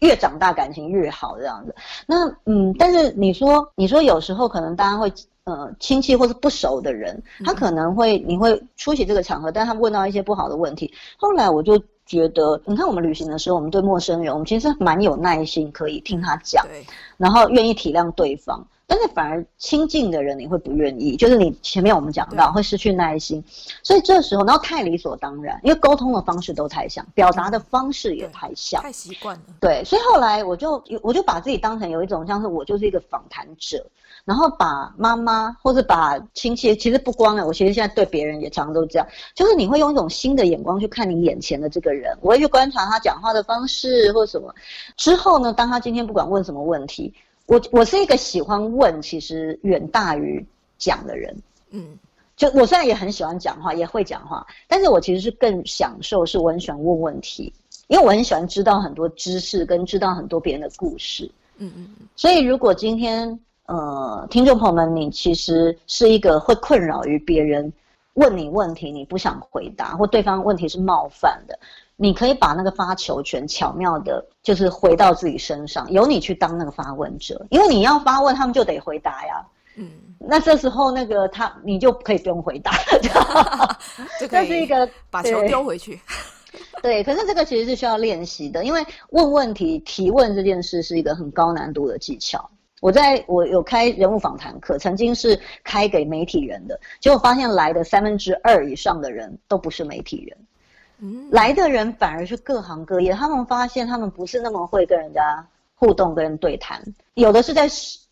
越长大感情越好这样子。那嗯，但是你说你说有时候可能大家会呃亲戚或是不熟的人，他可能会你会出席这个场合，但他问到一些不好的问题，后来我就。觉得你看我们旅行的时候，我们对陌生人，我们其实蛮有耐心，可以听他讲，对，然后愿意体谅对方。但是反而亲近的人，你会不愿意，就是你前面我们讲到会失去耐心，所以这时候然后太理所当然，因为沟通的方式都太像，表达的方式也太像，
太习惯了。
对，所以后来我就我就把自己当成有一种像是我就是一个访谈者。然后把妈妈或者把亲戚，其实不光啊，我其实现在对别人也常常都这样，就是你会用一种新的眼光去看你眼前的这个人，我会去观察他讲话的方式或什么。之后呢，当他今天不管问什么问题，我我是一个喜欢问，其实远大于讲的人。嗯，就我虽然也很喜欢讲话，也会讲话，但是我其实是更享受，是我很喜欢问问题，因为我很喜欢知道很多知识跟知道很多别人的故事。嗯嗯嗯。所以如果今天。呃，听众朋友们，你其实是一个会困扰于别人问你问题，你不想回答，或对方问题是冒犯的，你可以把那个发球权巧妙的，就是回到自己身上，由你去当那个发问者，因为你要发问，他们就得回答呀。嗯，那这时候那个他，你就可以不用回答，这是一个
把球丢回去。
对，可是这个其实是需要练习的，因为问问题、提问这件事是一个很高难度的技巧。我在我有开人物访谈课，曾经是开给媒体人的，结果发现来的三分之二以上的人都不是媒体人，嗯，来的人反而是各行各业。他们发现他们不是那么会跟人家互动、跟人对谈，有的是在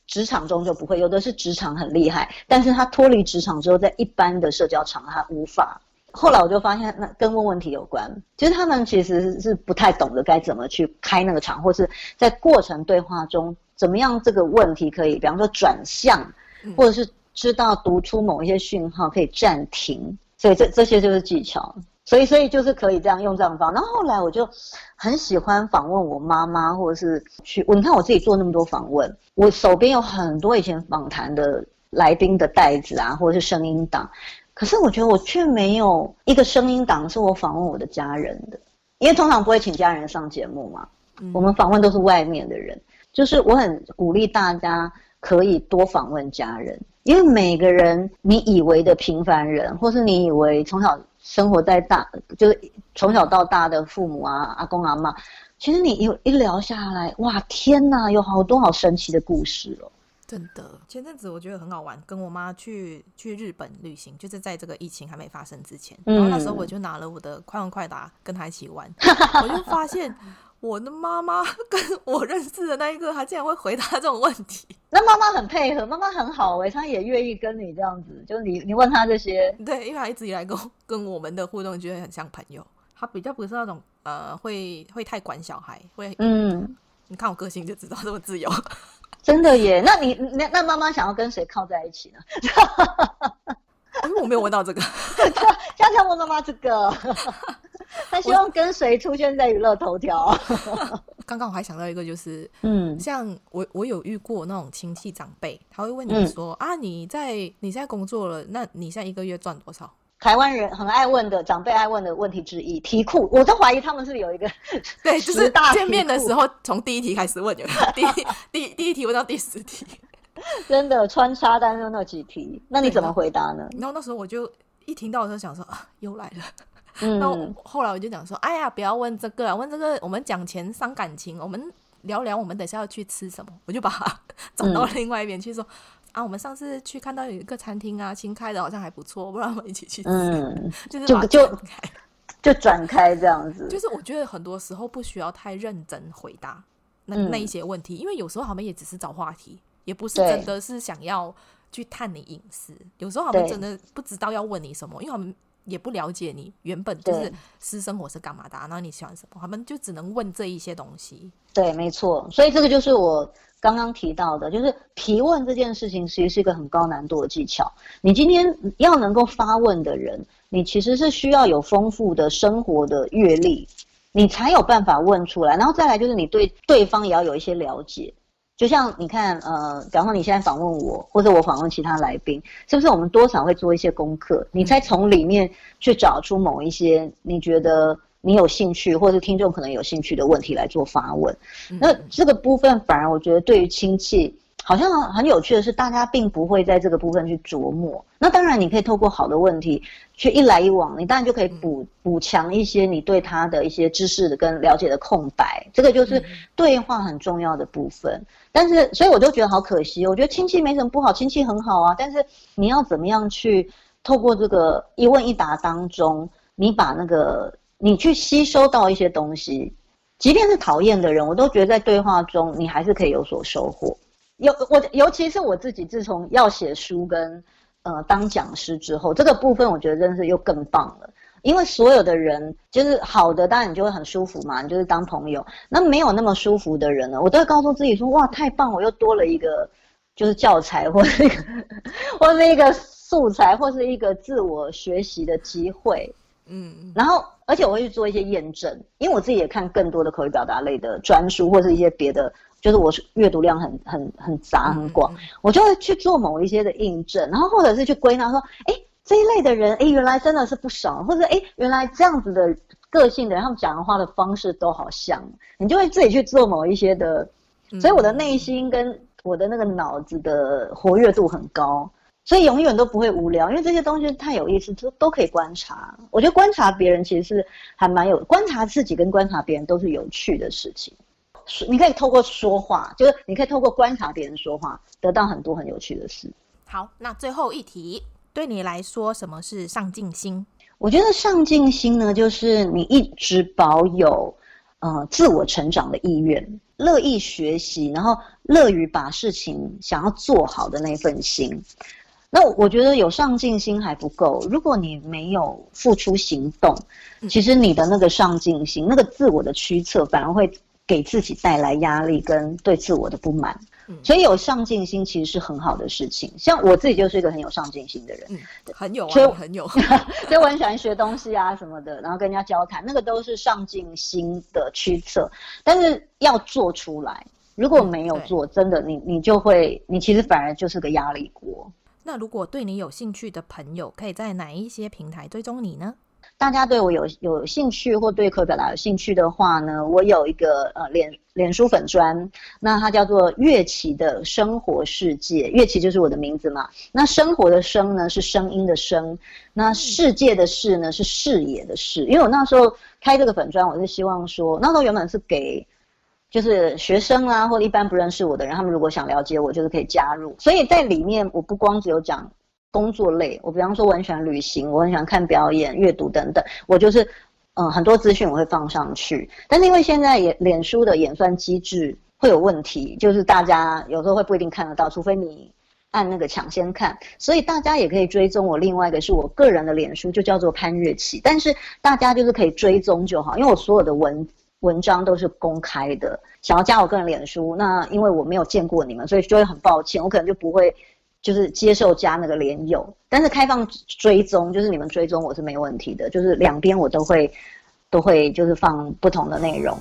职场中就不会，有的是职场很厉害，但是他脱离职场之后，在一般的社交场他无法。后来我就发现，那跟问问题有关，其实他们其实是不太懂得该怎么去开那个场，或是在过程对话中。怎么样？这个问题可以，比方说转向，或者是知道读出某一些讯号可以暂停，所以这这些就是技巧。所以所以就是可以这样用这样方。然后后来我就很喜欢访问我妈妈，或者是去我你看我自己做那么多访问，我手边有很多以前访谈的来宾的袋子啊，或者是声音档，可是我觉得我却没有一个声音档是我访问我的家人的，因为通常不会请家人上节目嘛，我们访问都是外面的人。就是我很鼓励大家可以多访问家人，因为每个人你以为的平凡人，或是你以为从小生活在大，就是从小到大的父母啊、阿公阿妈，其实你一一聊下来，哇，天哪，有好多好神奇的故事哦！
真的，前阵子我觉得很好玩，跟我妈去去日本旅行，就是在这个疫情还没发生之前，然后那时候我就拿了我的快问快答跟她一起玩，我就发现。我的妈妈 跟我认识的那一个，她竟然会回答这种问题。
那妈妈很配合，妈妈很好哎、欸，她也愿意跟你这样子，就是你你问她这些，
对，因为她一直以来跟 跟我们的互动，觉得很像朋友。她比较不是那种呃，会会太管小孩，会嗯，你看我个性就知道这么自由，
真的耶。那你那那妈妈想要跟谁靠在一起呢？
因为我没有问到这个，
家家问妈妈这个。他希望跟谁出现在娱乐头条？
刚刚我还想到一个，就是嗯，像我我有遇过那种亲戚长辈，他会问你说、嗯、啊，你在你现在工作了，那你现在一个月赚多少？
台湾人很爱问的长辈爱问的问题之一，题库，我都怀疑他们是有一个
对，就是见面的时候从第一题开始问，有第一第第一题问到第十题，
真的穿插单就那几题，那你怎么回答呢？
然后那时候我就一听到的时候想说啊，又来了。嗯，那后来我就讲说，哎呀，不要问这个，问这个我们讲钱伤感情，我们聊聊我们等下要去吃什么。我就把它 转到另外一边去说，啊，我们上次去看到有一个餐厅啊，新开的，好像还不错，不然我们一起去吃。嗯，就是就
就就转开这样子。
就是我觉得很多时候不需要太认真回答那那一些问题，因为有时候他们也只是找话题。也不是真的是想要去探你隐私。有时候他们真的不知道要问你什么，因为他们也不了解你原本就是私生活是干嘛的，然后你喜欢什么，他们就只能问这一些东西。
对，没错。所以这个就是我刚刚提到的，就是提问这件事情，其实是一个很高难度的技巧。你今天要能够发问的人，你其实是需要有丰富的生活的阅历。你才有办法问出来，然后再来就是你对对方也要有一些了解。就像你看，呃，比方说你现在访问我，或者我访问其他来宾，是不是我们多少会做一些功课？你才从里面去找出某一些你觉得你有兴趣，或者是听众可能有兴趣的问题来做发问。那这个部分反而我觉得对于亲戚。好像很有趣的是，大家并不会在这个部分去琢磨。那当然，你可以透过好的问题去一来一往，你当然就可以补补强一些你对他的一些知识的跟了解的空白。这个就是对话很重要的部分。但是，所以我就觉得好可惜。我觉得亲戚没什么不好，亲戚很好啊。但是你要怎么样去透过这个一问一答当中，你把那个你去吸收到一些东西，即便是讨厌的人，我都觉得在对话中你还是可以有所收获。尤我尤其是我自己，自从要写书跟呃当讲师之后，这个部分我觉得真的是又更棒了。因为所有的人就是好的，当然你就会很舒服嘛，你就是当朋友。那没有那么舒服的人呢，我都会告诉自己说：哇，太棒，我又多了一个就是教材，或是一个或是一个素材，或是一个自我学习的机会。嗯，然后而且我会去做一些验证，因为我自己也看更多的口语表达类的专书，或是一些别的。就是我是阅读量很很很杂很广，嗯，我就会去做某一些的印证，然后或者是去归纳说，哎，这一类的人，哎，原来真的是不少，或者哎，原来这样子的个性的人，他们讲的话的方式都好像，你就会自己去做某一些的，所以我的内心跟我的那个脑子的活跃度很高，所以永远都不会无聊，因为这些东西太有意思，都都可以观察。我觉得观察别人其实是还蛮有，观察自己跟观察别人都是有趣的事情。你可以透过说话，就是你可以透过观察别人说话，得到很多很有趣的事。
好，那最后一题，对你来说，什么是上进心？
我觉得上进心呢，就是你一直保有呃自我成长的意愿，乐意学习，然后乐于把事情想要做好的那份心。那我觉得有上进心还不够，如果你没有付出行动，其实你的那个上进心，那个自我的驱策，反而会。给自己带来压力跟对自我的不满，嗯，所以有上进心其实是很好的事情。像我自己就是一个很有上进心的人，
嗯，很有啊，所以很有，
所以我很喜欢学东西啊什么的，然后跟人家交谈，那个都是上进心的驱策。但是要做出来，如果没有做，嗯，真的你你就会，你其实反而就是个压力锅。
那如果对你有兴趣的朋友，可以在哪一些平台追踪你呢？
大家对我有有兴趣或对口表达有兴趣的话呢，我有一个呃脸脸书粉砖，那它叫做乐器的生活世界，乐器就是我的名字嘛。那生活的生呢是声音的声，那世界的视呢是视野的视。因为我那时候开这个粉砖，我是希望说，那时候原本是给就是学生啊或一般不认识我的人，他们如果想了解我，就是可以加入。所以在里面，我不光只有讲。工作类，我比方说我很喜欢旅行，我很喜欢看表演、阅读等等，我就是嗯、很多资讯我会放上去。但是因为现在也脸书的演算机制会有问题，就是大家有时候会不一定看得到，除非你按那个抢先看。所以大家也可以追踪我。另外一个是我个人的脸书，就叫做潘月琪，但是大家就是可以追踪就好，因为我所有的文文章都是公开的。想要加我个人脸书，那因为我没有见过你们，所以就会很抱歉，我可能就不会。就是接受加那个连友，但是开放追踪，就是你们追踪我是没问题的，就是两边我都会都会就是放不同的内容。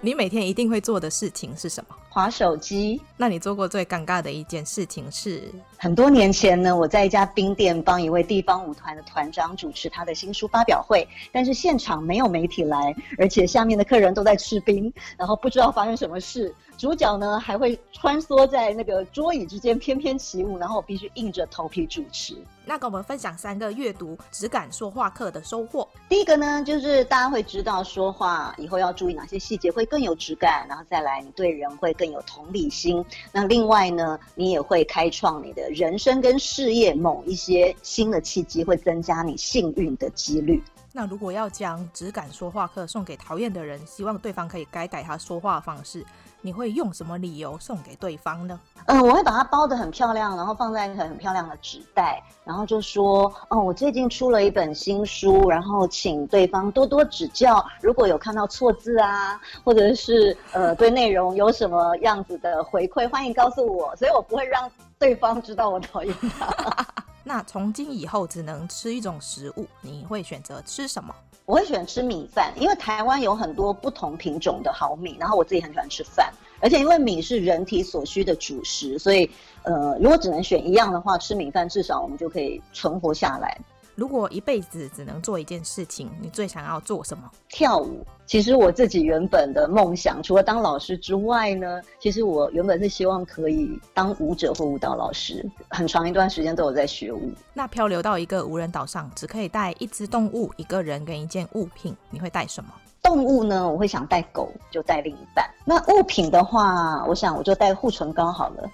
你每天一定会做的事情是什么？
划手机。
那你做过最尴尬的一件事情是？
很多年前呢，我在一家冰店帮一位地方舞团的团长主持他的新书发表会，但是现场没有媒体来，而且下面的客人都在吃冰，然后不知道发生什么事。主角呢还会穿梭在那个桌椅之间翩翩起舞，然后我必须硬着头皮主持。
那跟我们分享三个阅读质感说话课的收获。
第一个呢，就是大家会知道说话以后要注意哪些细节会更有质感，然后再来你对人会更有同理心。那另外呢，你也会开创你的人生跟事业某一些新的契机，会增加你幸运的几率。
那如果要将只敢说话课送给讨厌的人，希望对方可以改改他说话方式，你会用什么理由送给对方呢？
嗯，我会把它包得很漂亮，然后放在一个很漂亮的纸袋，然后就说：哦，我最近出了一本新书，然后请对方多多指教。如果有看到错字啊，或者是呃对内容有什么样子的回馈，欢迎告诉我。所以我不会让对方知道我讨厌他。
那从今以后只能吃一种食物，你会选择吃什么？
我会选吃米饭，因为台湾有很多不同品种的好米，然后我自己很喜欢吃饭，而且因为米是人体所需的主食，所以呃，如果只能选一样的话，吃米饭至少我们就可以存活下来。
如果一辈子只能做一件事情，你最想要做什么？
跳舞。其实我自己原本的梦想，除了当老师之外呢，其实我原本是希望可以当舞者或舞蹈老师，很长一段时间都有在学舞。
那漂流到一个无人岛上，只可以带一只动物、一个人跟一件物品，你会带什么？
动物呢，我会想带狗，就带另一半。那物品的话，我想我就带护唇膏好了。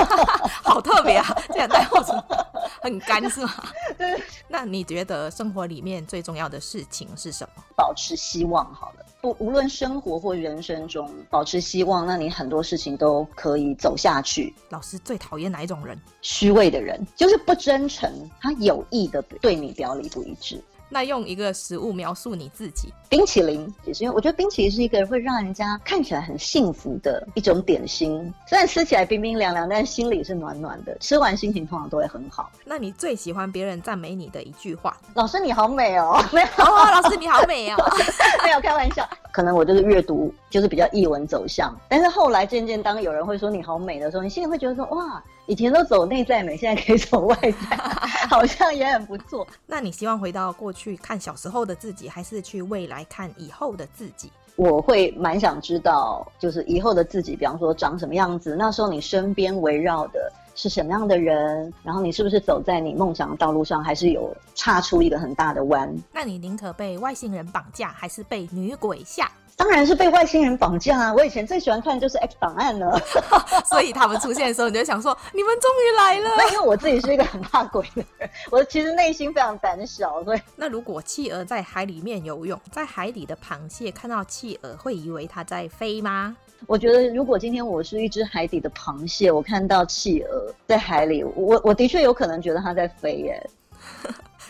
好特别啊，这样带护唇膏很干是吗？对。那你觉得生活里面最重要的事情是什么？
保持希望好了。不，无论生活或人生中，保持希望，那你很多事情都可以走下去。
老师最讨厌哪一种人？
虚伪的人，就是不真诚，他有意的对你表里不一致。
那用一个食物描述你自己，
冰淇淋也是因为我觉得冰淇淋是一个会让人家看起来很幸福的一种点心，虽然吃起来冰冰凉凉，但心里是暖暖的。吃完心情通常都会很好。
那你最喜欢别人赞美你的一句话？
老师你好美哦！没有，
哦，老师你好美哦！
没有开玩笑，可能我就是阅读就是比较译文走向，但是后来渐渐当有人会说你好美的时候，你心里会觉得说哇。以前都走内在美，现在可以走外在，好像也很不错。
那你希望回到过去看小时候的自己，还是去未来看以后的自己？
我会蛮想知道，就是以后的自己，比方说长什么样子，那时候你身边围绕的是什么样的人，然后你是不是走在你梦想的道路上，还是有岔出一个很大的弯？
那你宁可被外星人绑架，还是被女鬼吓？
当然是被外星人绑架啊！我以前最喜欢看的就是 X 档案了，
所以他们出现的时候，你就想说：你们终于来了。
那因为我自己是一个很怕鬼的人，我其实内心非常胆小。所以，
那如果企鹅在海里面游泳，在海底的螃蟹看到企鹅，会以为它在飞吗？
我觉得，如果今天我是一只海底的螃蟹，我看到企鹅在海里，我我的确有可能觉得它在飞耶。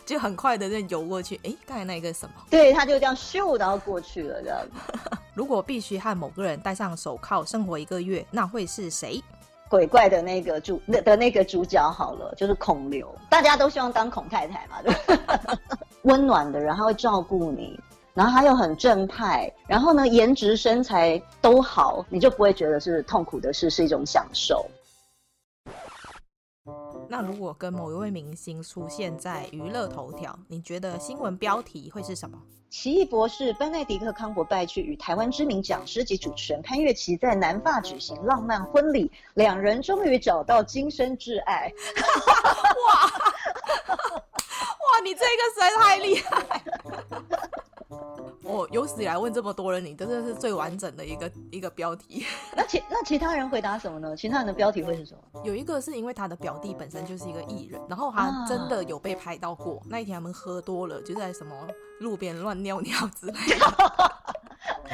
就很快的就游过去，哎，刚才那个什么？
对，他就这样咻，然后过去了，这样子。
如果必须和某个人戴上手铐生活一个月，那会是谁？
鬼怪的那个主那的那个主角好了，就是孔刘。大家都希望当孔太太嘛，对吧？温暖的人，他会照顾你，然后他又很正派，然后呢，颜值身材都好，你就不会觉得是痛苦的事，是一种享受。
那如果跟某一位明星出现在娱乐头条，你觉得新闻标题会是什么？
奇异博士班奈迪克康伯拜去与台湾知名讲师及主持人潘越琪在南法举行浪漫婚礼，两人终于找到今生挚爱。
哇 哇，你这个实在太厉害！我有史以来问这么多人，你真的是最完整的一个一个标题。
那其那其他人回答什么呢？其他人的标题会是什么？
有一个是因为他的表弟本身就是一个艺人，然后他真的有被拍到过。啊、那一天他们喝多了，就在什么路边乱尿尿之类的。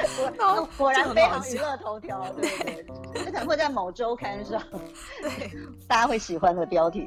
果果然非常娱乐头条，对不对？这可能会在某周刊上，对大家会喜欢的标题。